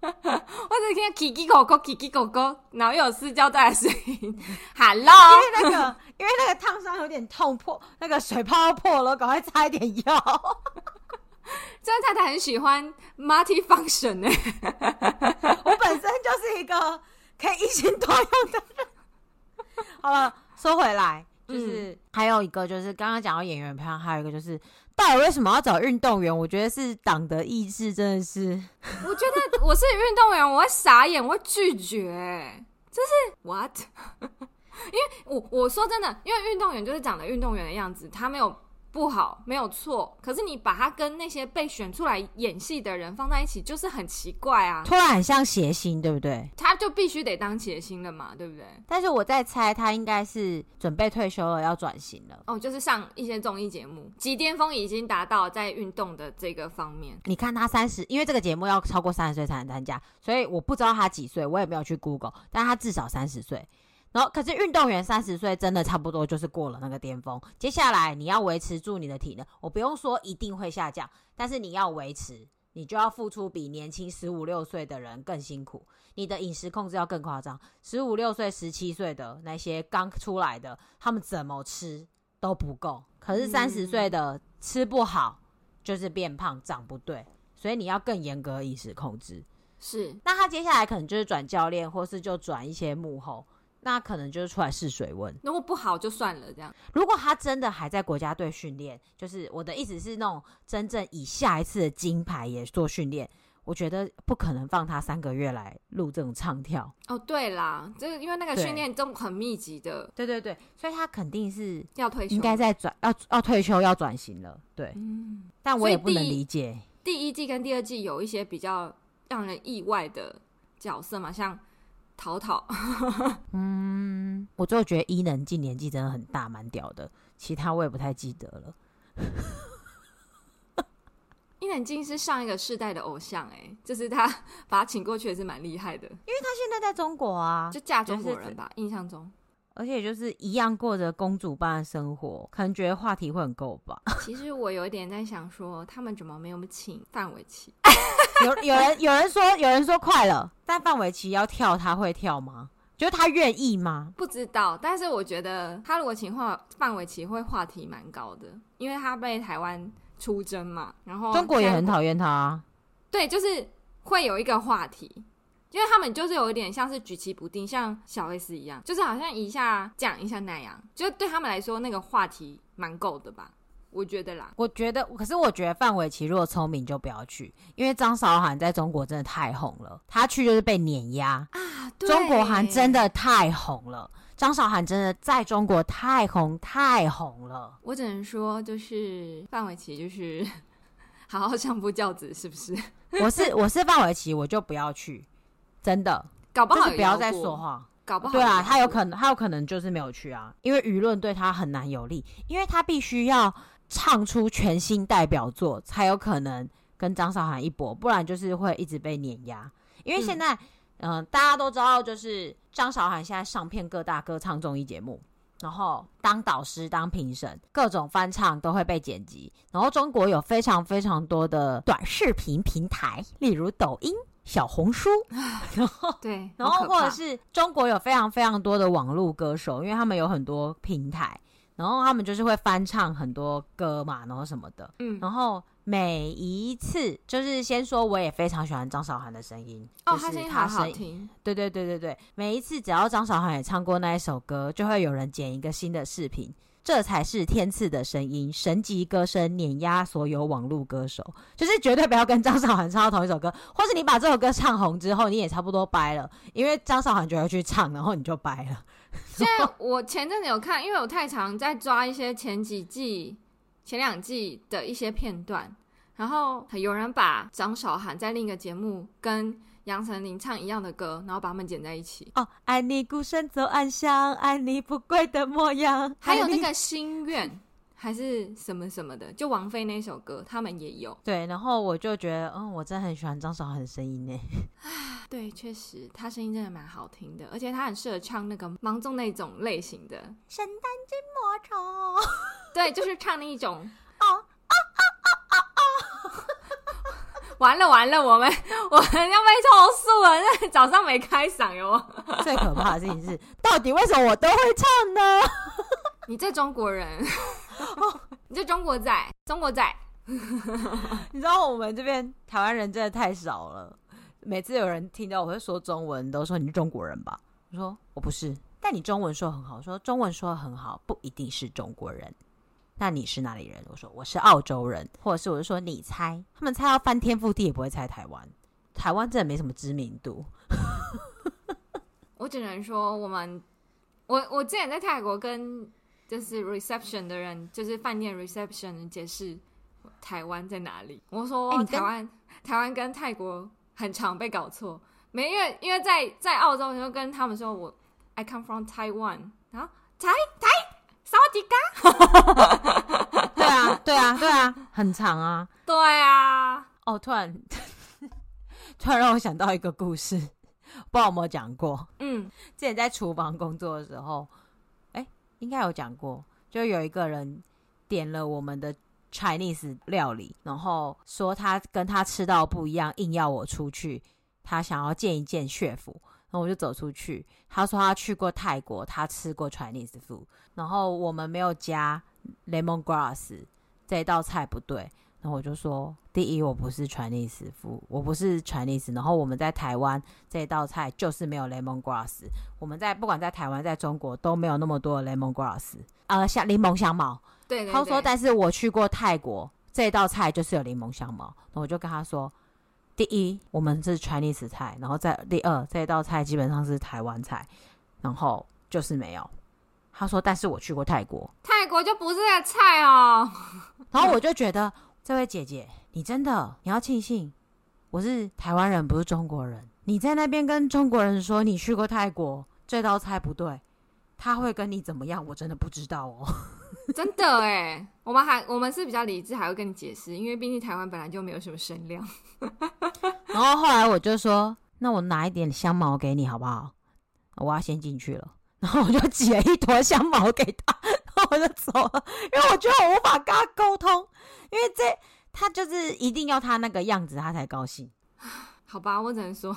我只听到叽叽狗狗，叽叽狗狗，然后又有撕胶带的声音。Hello，因为那个，因为那个烫伤有点痛破，那个水泡要破了，赶快擦一点药。这位太太很喜欢 multi-function 我本身就是一个可以一心多用的人。好了，说回来，就是、嗯、还有一个，就是刚刚讲到演员漂亮，还有一个就是，到底为什么要找运动员？我觉得是党的意志，真的是。我觉得我是运动员，我会傻眼，我会拒绝，就是 what？因为我我说真的，因为运动员就是长得运动员的样子，他没有不好，没有错。可是你把他跟那些被选出来演戏的人放在一起，就是很奇怪啊！突然很像谐星，对不对？他就必须得当谐星了嘛，对不对？但是我在猜，他应该是准备退休了，要转型了。哦，就是上一些综艺节目，极巅峰已经达到在运动的这个方面。你看他三十，因为这个节目要超过三十岁才能参加，所以我不知道他几岁，我也没有去 Google，但他至少三十岁。然后，可是运动员三十岁真的差不多就是过了那个巅峰。接下来你要维持住你的体能，我不用说一定会下降，但是你要维持，你就要付出比年轻十五六岁的人更辛苦。你的饮食控制要更夸张。十五六岁、十七岁的那些刚出来的，他们怎么吃都不够。可是三十岁的吃不好，就是变胖，长不对，所以你要更严格饮食控制。是，那他接下来可能就是转教练，或是就转一些幕后。那可能就是出来试水温，如果不好就算了。这样，如果他真的还在国家队训练，就是我的意思是那种真正以下一次的金牌也做训练，我觉得不可能放他三个月来录这种唱跳。哦，对啦，就是因为那个训练都很密集的，对对对，所以他肯定是要退休，应该在转要要退休要转型了。对，嗯，但我也不能理解第，第一季跟第二季有一些比较让人意外的角色嘛，像。淘淘，嗯，我最后觉得伊能静年纪真的很大，蛮屌的。其他我也不太记得了。伊能静是上一个世代的偶像，哎，就是他把他请过去也是蛮厉害的，因为他现在在中国啊，就嫁中国人吧，印象中。而且就是一样过着公主般的生活，可能觉得话题会很够吧。其实我有一点在想说，他们怎么没有请范玮琪？有有人有人说有人说快了，但范玮琪要跳，他会跳吗？就是他愿意吗？不知道，但是我觉得他如果请话范玮琪会话题蛮高的，因为他被台湾出征嘛，然后中国也很讨厌他啊。对，就是会有一个话题。因为他们就是有一点像是举棋不定，像小 S 一样，就是好像一下这样一下那样，就对他们来说那个话题蛮够的吧？我觉得啦，我觉得，可是我觉得范玮琪如果聪明就不要去，因为张韶涵在中国真的太红了，他去就是被碾压啊。中国涵真的太红了，张韶涵真的在中国太红太红了。我只能说，就是范玮琪就是 好好相夫教子，是不是？我是我是范玮琪，我就不要去。真的，搞不好就是不要再说话。搞不好，对啊，他有可能，他有可能就是没有去啊，因为舆论对他很难有利，因为他必须要唱出全新代表作，才有可能跟张韶涵一搏，不然就是会一直被碾压。因为现在，嗯、呃，大家都知道，就是张韶涵现在上片各大歌唱综艺节目，然后当导师、当评审，各种翻唱都会被剪辑。然后中国有非常非常多的短视频平台，例如抖音。小红书，然后对，然后或者是中国有非常非常多的网络歌手，因为他们有很多平台，然后他们就是会翻唱很多歌嘛，然后什么的，嗯，然后每一次就是先说，我也非常喜欢张韶涵的声音，哦，就是他声音好好听，对对对对对，每一次只要张韶涵也唱过那一首歌，就会有人剪一个新的视频。这才是天赐的声音，神级歌声碾压所有网络歌手，就是绝对不要跟张韶涵唱到同一首歌，或是你把这首歌唱红之后，你也差不多掰了，因为张韶涵就会去唱，然后你就掰了。现在我前阵子有看，因为我太常在抓一些前几季、前两季的一些片段，然后有人把张韶涵在另一个节目跟。杨丞琳唱一样的歌，然后把他们剪在一起。哦，爱你孤身走暗巷，爱你不跪的模样。还有那个心愿，还是什么什么的，就王菲那首歌，他们也有。对，然后我就觉得，嗯，我真的很喜欢张韶涵的声音呢。啊，对，确实，她声音真的蛮好听的，而且她很适合唱那个芒种那种类型的。圣诞寂寞愁。对，就是唱那一种。完了完了，我们 我们要被投诉了。那早上没开嗓哟。最可怕的事情是，到底为什么我都会唱呢？你这中国人，你这中国仔，中国仔。你知道我们这边台湾人真的太少了。每次有人听到我会说中文，都说你是中国人吧？我说我不是，但你中文说很好。我说中文说很好，不一定是中国人。那你是哪里人？我说我是澳洲人，或者是我就说你猜，他们猜到翻天覆地也不会猜台湾，台湾真的没什么知名度。我只能说，我们我我之前在泰国跟就是 reception 的人，就是饭店 reception 人解释台湾在哪里。我说、欸、台湾，台湾跟泰国很常被搞错，没因为因为在在澳洲，你就跟他们说我 I come from Taiwan，然后台台对啊对啊对啊，很长啊，对啊，哦，突然 突然让我想到一个故事，不知道有没有讲过，嗯，之前在厨房工作的时候。应该有讲过，就有一个人点了我们的 Chinese 料理，然后说他跟他吃到不一样，硬要我出去，他想要见一见 chef，然后我就走出去。他说他去过泰国，他吃过 Chinese food，然后我们没有加 lemongrass 这道菜不对。然后我就说，第一，我不是 Chinese food，我不是 Chinese。然后我们在台湾这道菜就是没有 lemongrass。我们在不管在台湾在中国都没有那么多的 lemongrass，呃，像柠檬香茅。对，对，对。他说，但是我去过泰国，这道菜就是有柠檬香茅。然后我就跟他说，第一，我们是 Chinese 菜，然后在第二，这道菜基本上是台湾菜，然后就是没有。他说，但是我去过泰国，泰国就不是这个菜哦。然后我就觉得。这位姐姐，你真的你要庆幸我是台湾人，不是中国人。你在那边跟中国人说你去过泰国，这道菜不对，他会跟你怎么样？我真的不知道哦。真的哎，我们还我们是比较理智，还会跟你解释，因为毕竟台湾本来就没有什么声量。然后后来我就说，那我拿一点香茅给你好不好？我要先进去了，然后我就挤了一坨香茅给他，然后我就走了，因为我觉得我无法跟他沟通。因为这他就是一定要他那个样子，他才高兴。好吧，我只能说，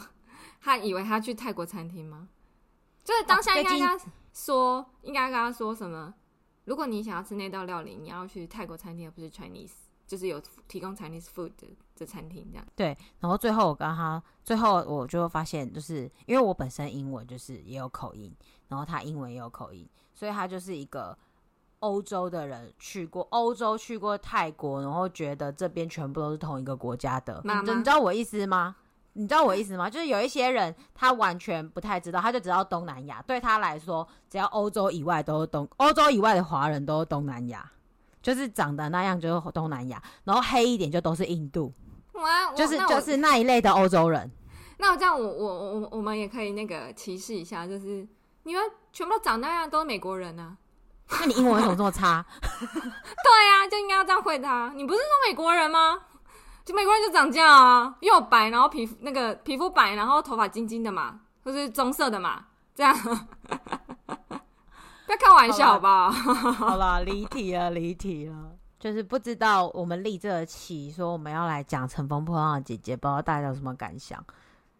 他以为他去泰国餐厅吗？就是当下应该跟他说，哦、应该跟他说什么？如果你想要吃那道料理，你要去泰国餐厅，而不是 Chinese，就是有提供 Chinese food 的的餐厅这样。对，然后最后我跟他，最后我就发现，就是因为我本身英文就是也有口音，然后他英文也有口音，所以他就是一个。欧洲的人去过欧洲，去过泰国，然后觉得这边全部都是同一个国家的。妈妈，你知道我意思吗？你知道我意思吗？就是有一些人他完全不太知道，他就知道东南亚。对他来说，只要欧洲以外都是东，欧洲以外的华人都是东南亚，就是长得那样就是东南亚，然后黑一点就都是印度。哇，就是就是那一类的欧洲人。那我这样我，我我我我们也可以那个歧视一下，就是你们全部都长那样都是美国人啊。那你英文为什么这么差？对呀、啊，就应该要这样回答。你不是说美国人吗？就美国人就长这样啊，又白，然后皮肤那个皮肤白，然后头发金金的嘛，或是棕色的嘛，这样。不要开玩笑吧。好啦，离题了，离题了。就是不知道我们立这个期说我们要来讲《乘风破浪的姐姐》，不知道大家有什么感想。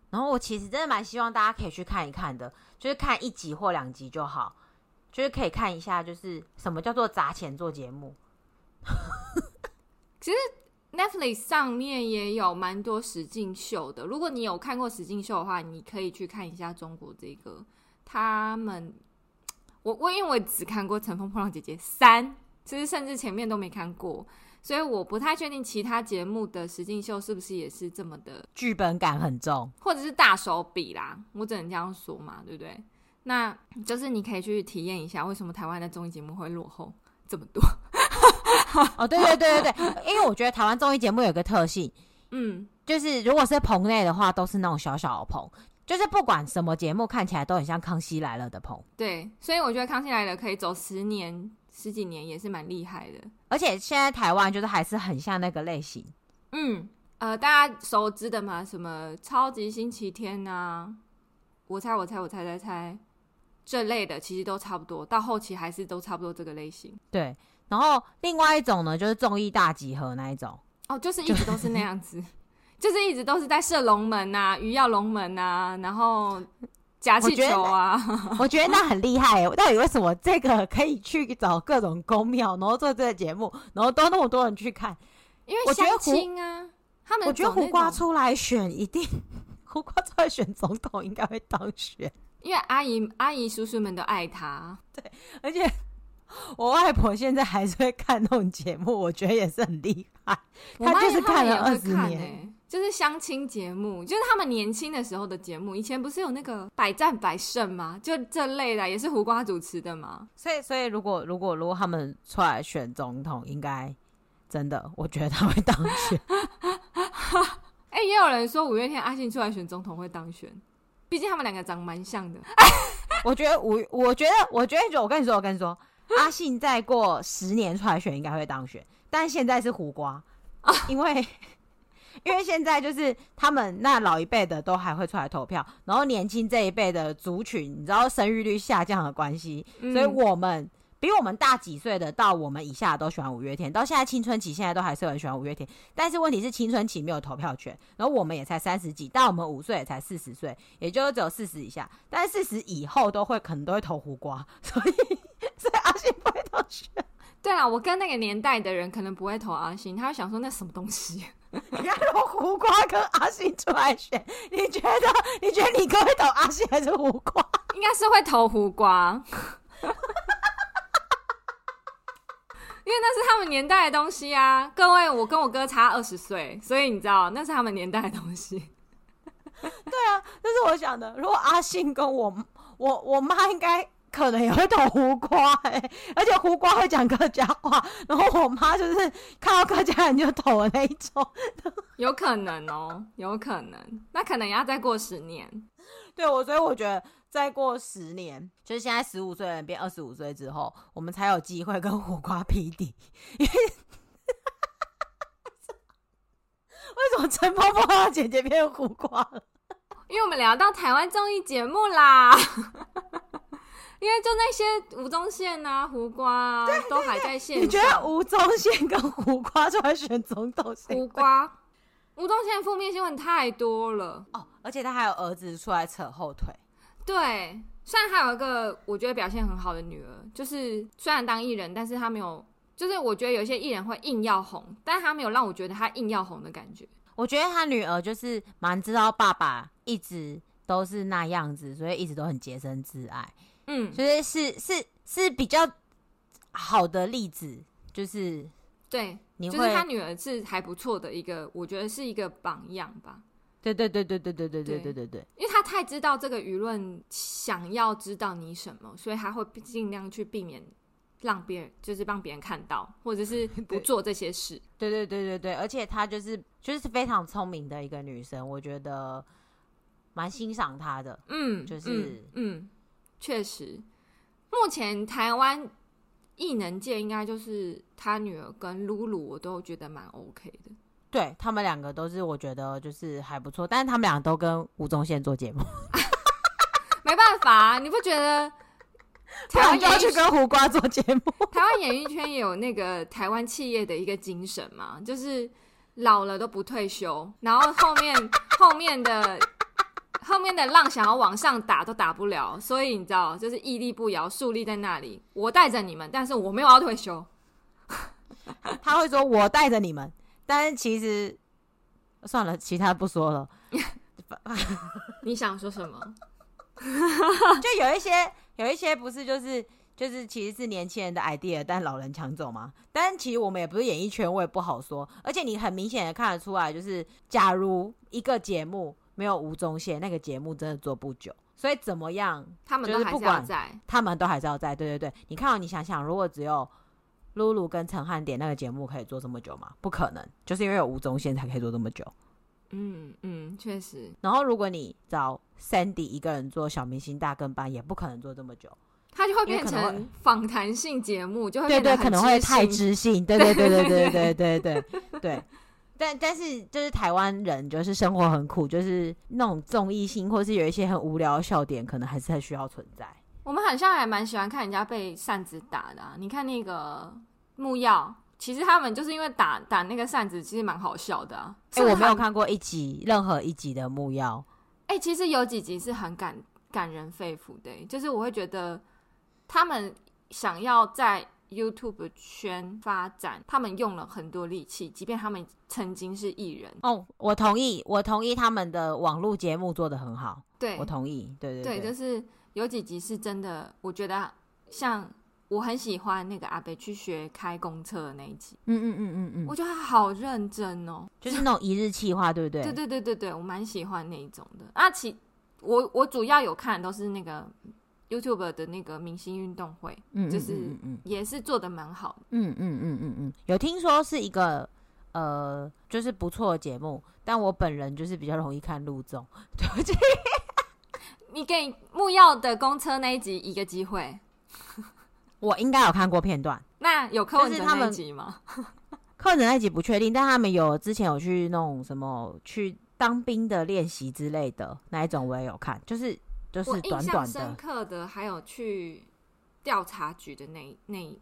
然后我其实真的蛮希望大家可以去看一看的，就是看一集或两集就好。就是可以看一下，就是什么叫做砸钱做节目。其实 Netflix 上面也有蛮多实境秀的。如果你有看过实境秀的话，你可以去看一下中国这个。他们，我我因为我只看过《乘风破浪姐姐三》，其实甚至前面都没看过，所以我不太确定其他节目的实境秀是不是也是这么的剧本感很重，或者是大手笔啦。我只能这样说嘛，对不对？那就是你可以去体验一下，为什么台湾的综艺节目会落后这么多？哦，对对对对对，因为我觉得台湾综艺节目有个特性，嗯，就是如果是棚内的话，都是那种小小的棚，就是不管什么节目，看起来都很像《康熙来了》的棚。对，所以我觉得《康熙来了》可以走十年、十几年也是蛮厉害的。而且现在台湾就是还是很像那个类型，嗯，呃，大家熟知的嘛，什么《超级星期天》啊，我猜我猜我猜猜猜。这类的其实都差不多，到后期还是都差不多这个类型。对，然后另外一种呢，就是综艺大集合那一种。哦，就是一直都是那样子，就，是一直都是在射龙门啊、鱼跃龙门啊，然后夹气球啊。我觉得那很厉害，到底为什么这个可以去找各种宫庙，然后做这个节目，然后都那么多人去看？因为相亲啊，他们我觉得胡瓜出来选一定，胡瓜出来选总统应该会当选。因为阿姨、阿姨、叔叔们都爱他，对，而且 我外婆现在还是会看那种节目，我觉得也是很厉害。她就是看了二十年，就是相亲节目，就是他们年轻的时候的节目。以前不是有那个百战百胜吗？就这类的，也是胡瓜主持的嘛。所以，所以如果如果如果他们出来选总统，应该真的，我觉得他会当选。哎、欸，也有人说五月天阿信出来选总统会当选，毕竟他们两个长蛮像的。我觉得五，我觉得，我觉得，我跟你说，我跟你说，阿信再过十年出来选，应该会当选。但现在是胡瓜，因为。因为现在就是他们那老一辈的都还会出来投票，然后年轻这一辈的族群，你知道生育率下降的关系，嗯、所以我们比我们大几岁的到我们以下都喜欢五月天，到现在青春期现在都还是很喜欢五月天。但是问题是青春期没有投票权，然后我们也才三十几，到我们五岁也才四十岁，也就是只有四十以下，但是四十以后都会可能都会投胡瓜，所以所以阿信不会投选。对啊，我跟那个年代的人可能不会投阿信，他会想说那什么东西。你看，如果胡瓜跟阿信出来选，你觉得？你觉得你哥会投阿信还是胡瓜？应该是会投胡瓜，因为那是他们年代的东西啊。各位，我跟我哥差二十岁，所以你知道那是他们年代的东西。对啊，这是我想的。如果阿信跟我我我妈应该。可能也会投胡瓜哎、欸，而且胡瓜会讲客家话，然后我妈就是看到客家人就投的那一种，有可能哦，有可能，那可能也要再过十年。对我，所以我觉得再过十年，就是现在十五岁的人变二十五岁之后，我们才有机会跟胡瓜匹敌。因 为为什么陈婆婆的姐姐变胡瓜了？因为我们聊到台湾综艺节目啦。因为就那些吴宗宪啊、胡瓜啊，都还在线。你觉得吴宗宪跟胡瓜出来选总统？胡瓜、吴宗宪负面新闻太多了哦，而且他还有儿子出来扯后腿。对，虽然还有一个我觉得表现很好的女儿，就是虽然当艺人，但是他没有，就是我觉得有些艺人会硬要红，但是他没有让我觉得他硬要红的感觉。我觉得他女儿就是蛮知道爸爸一直都是那样子，所以一直都很洁身自爱。嗯，所以是是是比较好的例子，就是对，你就是他女儿是还不错的一个，我觉得是一个榜样吧。对对对对对对对对对对对，因为他太知道这个舆论想要知道你什么，所以他会尽量去避免让别人就是帮别人看到，或者是 不做这些事。对对对对对，而且她就是就是非常聪明的一个女生，我觉得蛮欣赏她的。嗯，就是嗯。嗯确实，目前台湾艺能界应该就是他女儿跟露露，我都觉得蛮 OK 的。对，他们两个都是我觉得就是还不错，但是他们俩都跟吴宗宪做节目，没办法，你不觉得？台湾要去跟胡瓜做节目，台湾演艺圈也有那个台湾企业的一个精神嘛，就是老了都不退休，然后后面后面的。后面的浪想要往上打都打不了，所以你知道，就是屹立不摇，树立在那里。我带着你们，但是我没有要退休。他会说：“我带着你们。”但是其实算了，其他不说了。你想说什么？就有一些，有一些不是就是就是，其实是年轻人的 idea，但老人抢走嘛。但其实我们也不是演艺圈，我也不好说。而且你很明显的看得出来，就是假如一个节目。没有吴宗宪那个节目真的做不久，所以怎么样，他们都还是要在，他们都还是要在。对对对，你看哦，你想想，如果只有露露跟陈汉典那个节目可以做这么久吗？不可能，就是因为有吴宗宪才可以做这么久。嗯嗯，确实。然后如果你找 Sandy 一个人做小明星大跟班，也不可能做这么久，他就会变成访谈性节目，就会对对，可能会太知性。对对对对对对对对对。对但但是就是台湾人就是生活很苦，就是那种综艺性或是有一些很无聊的笑点，可能还是很需要存在。我们好像还蛮喜欢看人家被扇子打的啊。你看那个木曜，其实他们就是因为打打那个扇子，其实蛮好笑的啊。哎、欸，我没有看过一集任何一集的木曜。哎、欸，其实有几集是很感感人肺腑的，就是我会觉得他们想要在。YouTube 圈发展，他们用了很多力气，即便他们曾经是艺人。哦，我同意，我同意他们的网络节目做得很好。对，我同意。对对对，对，就是有几集是真的，我觉得像我很喜欢那个阿北去学开公车的那一集。嗯嗯嗯嗯嗯，我觉得他好认真哦，就是那种一日企划，对不对？对对对对对，我蛮喜欢那一种的。啊，其我我主要有看都是那个 YouTube 的那个明星运动会，嗯，就是也是做的蛮好的。嗯嗯嗯嗯嗯，有听说是一个呃，就是不错的节目，但我本人就是比较容易看路综，对不起。你给木曜的公车那一集一个机会，我应该有看过片段。那有柯文哲那一集吗？柯文哲那一集不确定，但他们有之前有去弄什么去当兵的练习之类的那一种，我也有看，就是就是短短的。深刻的还有去调查局的那那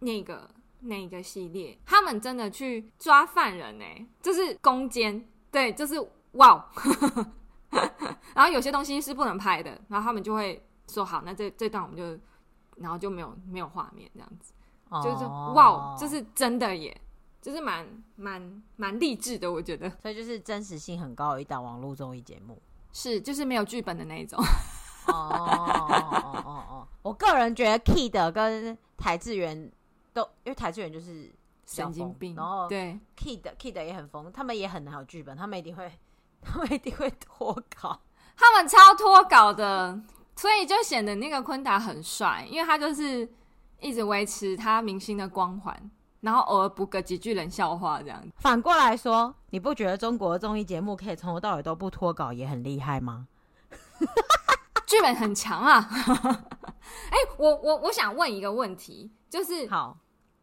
那个那个系列，他们真的去抓犯人呢、欸，就是攻坚，对，就是哇。然后有些东西是不能拍的，然后他们就会说好，那这这段我们就，然后就没有没有画面这样子，哦、就是哇，这是真的耶，就是蛮蛮蛮励志的，我觉得，所以就是真实性很高的一档网络综艺节目，是就是没有剧本的那一种。哦哦哦哦哦，我个人觉得 Kid 跟台智源都，因为台智源就是神经病，然后对 Kid Kid 也很疯，他们也很难有剧本，他们一定会。他们一定会脱稿，他们超脱稿的，所以就显得那个坤达很帅，因为他就是一直维持他明星的光环，然后偶尔补个几句冷笑话这样。反过来说，你不觉得中国的综艺节目可以从头到尾都不脱稿也很厉害吗？剧本很强啊！哎、欸，我我我想问一个问题，就是好，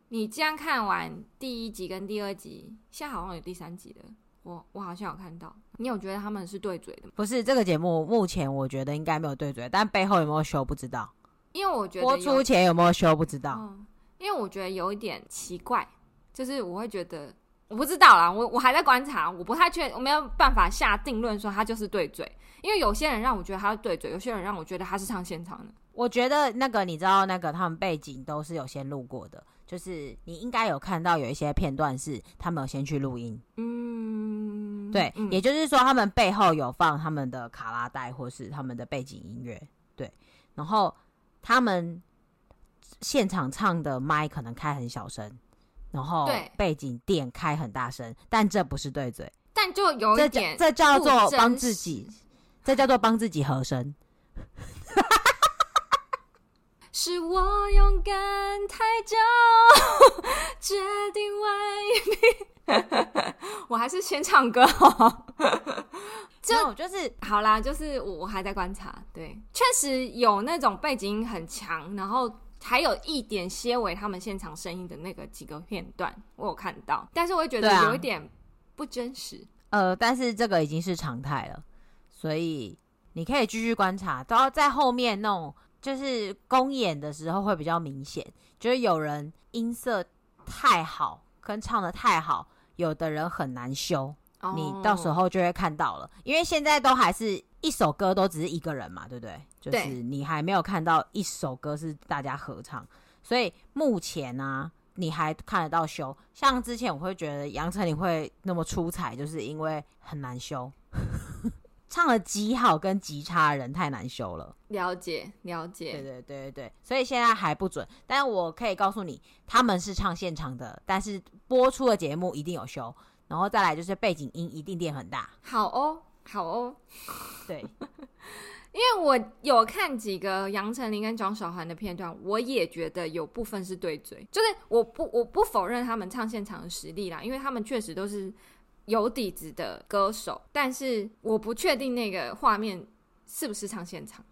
你这样看完第一集跟第二集，现在好像有第三集了。我我好像有看到，你有觉得他们是对嘴的吗？不是这个节目，目前我觉得应该没有对嘴，但背后有没有修不知道。因为我觉得播出前有没有修不知道。嗯，因为我觉得有一点奇怪，就是我会觉得我不知道啦，我我还在观察，我不太确，我没有办法下定论说他就是对嘴，因为有些人让我觉得他是对嘴，有些人让我觉得他是唱现场的。我觉得那个你知道，那个他们背景都是有先录过的，就是你应该有看到有一些片段是他们有先去录音。嗯，对，嗯、也就是说他们背后有放他们的卡拉带或是他们的背景音乐。对，然后他们现场唱的麦可能开很小声，然后背景电开很大声，但这不是对嘴，但就有一点这，这叫做帮自己，这叫做帮自己和声。是我勇敢太久，决定为你。我还是先唱歌哦。就就是好啦，就是我我还在观察。对，确实有那种背景音很强，然后还有一点些为他们现场声音的那个几个片段，我有看到。但是我会觉得有一点不真实。啊、呃，但是这个已经是常态了，所以你可以继续观察，都要在后面那种。就是公演的时候会比较明显，就是有人音色太好，跟唱的太好，有的人很难修，oh. 你到时候就会看到了。因为现在都还是一首歌都只是一个人嘛，对不对？就是你还没有看到一首歌是大家合唱，所以目前呢、啊，你还看得到修。像之前我会觉得杨丞琳会那么出彩，就是因为很难修。唱的极好跟极差的人太难修了，了解了解，对对对对，所以现在还不准。但我可以告诉你，他们是唱现场的，但是播出的节目一定有修。然后再来就是背景音一定变很大。好哦，好哦，对，因为我有看几个杨丞琳跟张韶涵的片段，我也觉得有部分是对嘴，就是我不我不否认他们唱现场的实力啦，因为他们确实都是。有底子的歌手，但是我不确定那个画面是不是唱现场，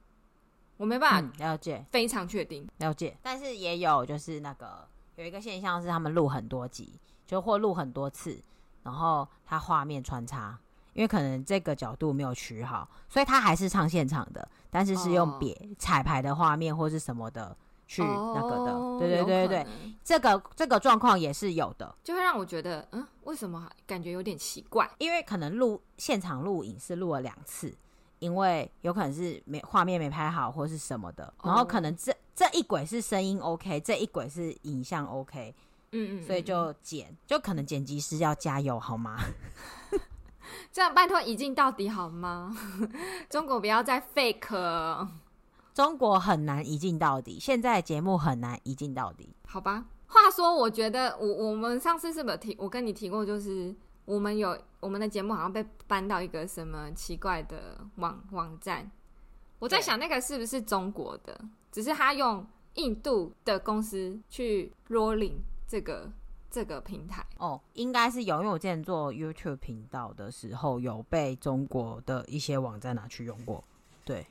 我没办法了解，非常确定。了解。但是也有就是那个有一个现象是他们录很多集，就或录很多次，然后他画面穿插，因为可能这个角度没有取好，所以他还是唱现场的，但是是用别彩排的画面或是什么的。去那个的，哦、对对对对，这个这个状况也是有的，就会让我觉得，嗯，为什么感觉有点奇怪？因为可能录现场录影是录了两次，因为有可能是没画面没拍好或是什么的，然后可能这这一轨是声音 OK，这一轨是影像 OK，嗯，嗯嗯，所以就剪，就可能剪辑师要加油好吗？这样拜托一镜到底好吗？中国不要再 fake。中国很难一镜到底，现在节目很难一镜到底。好吧，话说，我觉得我我们上次是不是提，我跟你提过，就是我们有我们的节目好像被搬到一个什么奇怪的网网站。我在想那个是不是中国的，只是他用印度的公司去 rolling 这个这个平台。哦，应该是有，因为我之前做 YouTube 频道的时候，有被中国的一些网站拿去用过。对。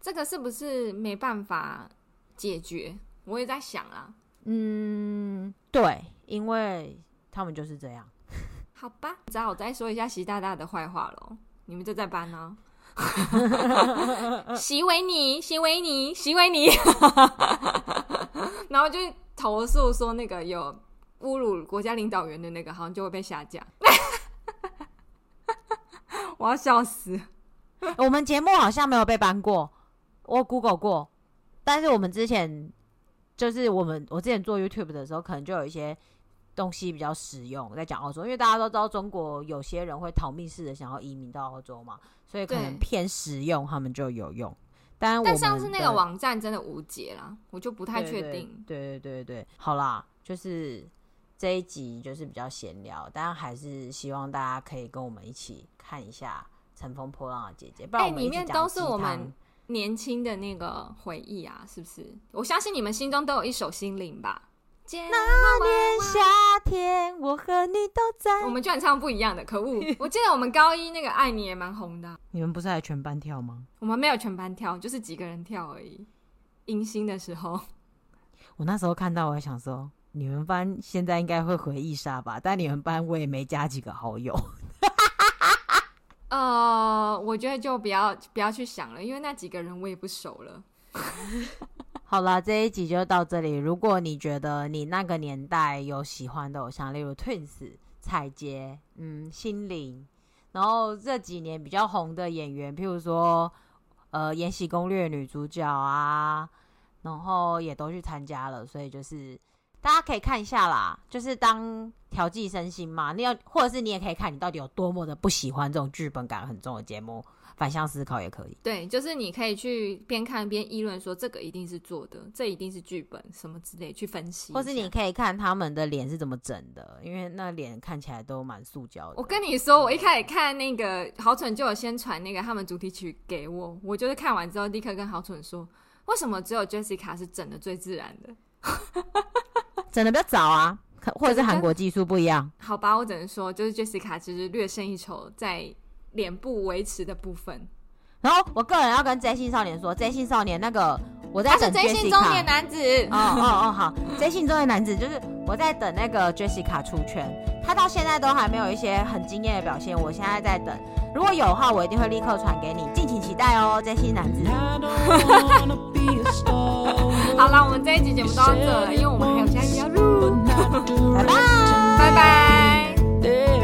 这个是不是没办法解决？我也在想啊。嗯，对，因为他们就是这样。好吧，只好再说一下习大大的坏话喽。你们就在搬呢？习维尼，习维尼，习维尼。然后就投诉说那个有侮辱国家领导人的那个，好像就会被下架。我要笑死！我们节目好像没有被搬过。我 Google 过，但是我们之前就是我们我之前做 YouTube 的时候，可能就有一些东西比较实用，在讲澳洲，因为大家都知道中国有些人会逃命似的想要移民到澳洲嘛，所以可能偏实用，他们就有用。但但上次那个网站真的无解啦，我就不太确定。对对对对，好啦，就是这一集就是比较闲聊，但还是希望大家可以跟我们一起看一下《乘风破浪的姐姐》，不然。里面都是我们。年轻的那个回忆啊，是不是？我相信你们心中都有一首心灵吧。那年夏天，我和你都在。我们居然唱不一样的，可恶！我记得我们高一那个爱你也蛮红的。你们不是还全班跳吗？我们没有全班跳，就是几个人跳而已。迎新的时候，我那时候看到，我还想说，你们班现在应该会回忆杀吧？但你们班我也没加几个好友。呃，我觉得就不要不要去想了，因为那几个人我也不熟了。好了，这一集就到这里。如果你觉得你那个年代有喜欢的偶像，例如 Twins、彩洁、嗯、心灵，然后这几年比较红的演员，譬如说呃《延禧攻略》女主角啊，然后也都去参加了，所以就是。大家可以看一下啦，就是当调剂身心嘛。你要，或者是你也可以看你到底有多么的不喜欢这种剧本感很重的节目，反向思考也可以。对，就是你可以去边看边议论，说这个一定是做的，这一定是剧本什么之类去分析。或是你可以看他们的脸是怎么整的，因为那脸看起来都蛮塑胶的。我跟你说，我一开始看那个好蠢就有先传那个他们主题曲给我，我就是看完之后立刻跟好蠢说，为什么只有 Jessica 是整的最自然的？整的比较早啊，或者是韩国技术不一样？好吧，我只能说，就是 Jessica 其实略胜一筹在脸部维持的部分。然后我个人要跟 J 姓少年说，J 姓少年那个我在等 Jessica。J 姓中年男子。哦哦哦，好，J 姓中年男子就是我在等那个 Jessica 出圈，他到现在都还没有一些很惊艳的表现，我现在在等，如果有的话，我一定会立刻传给你，敬请期待哦，J 姓男子。好了，我们这一集节目到这了，因为我们还有下一集要录。拜拜，拜拜。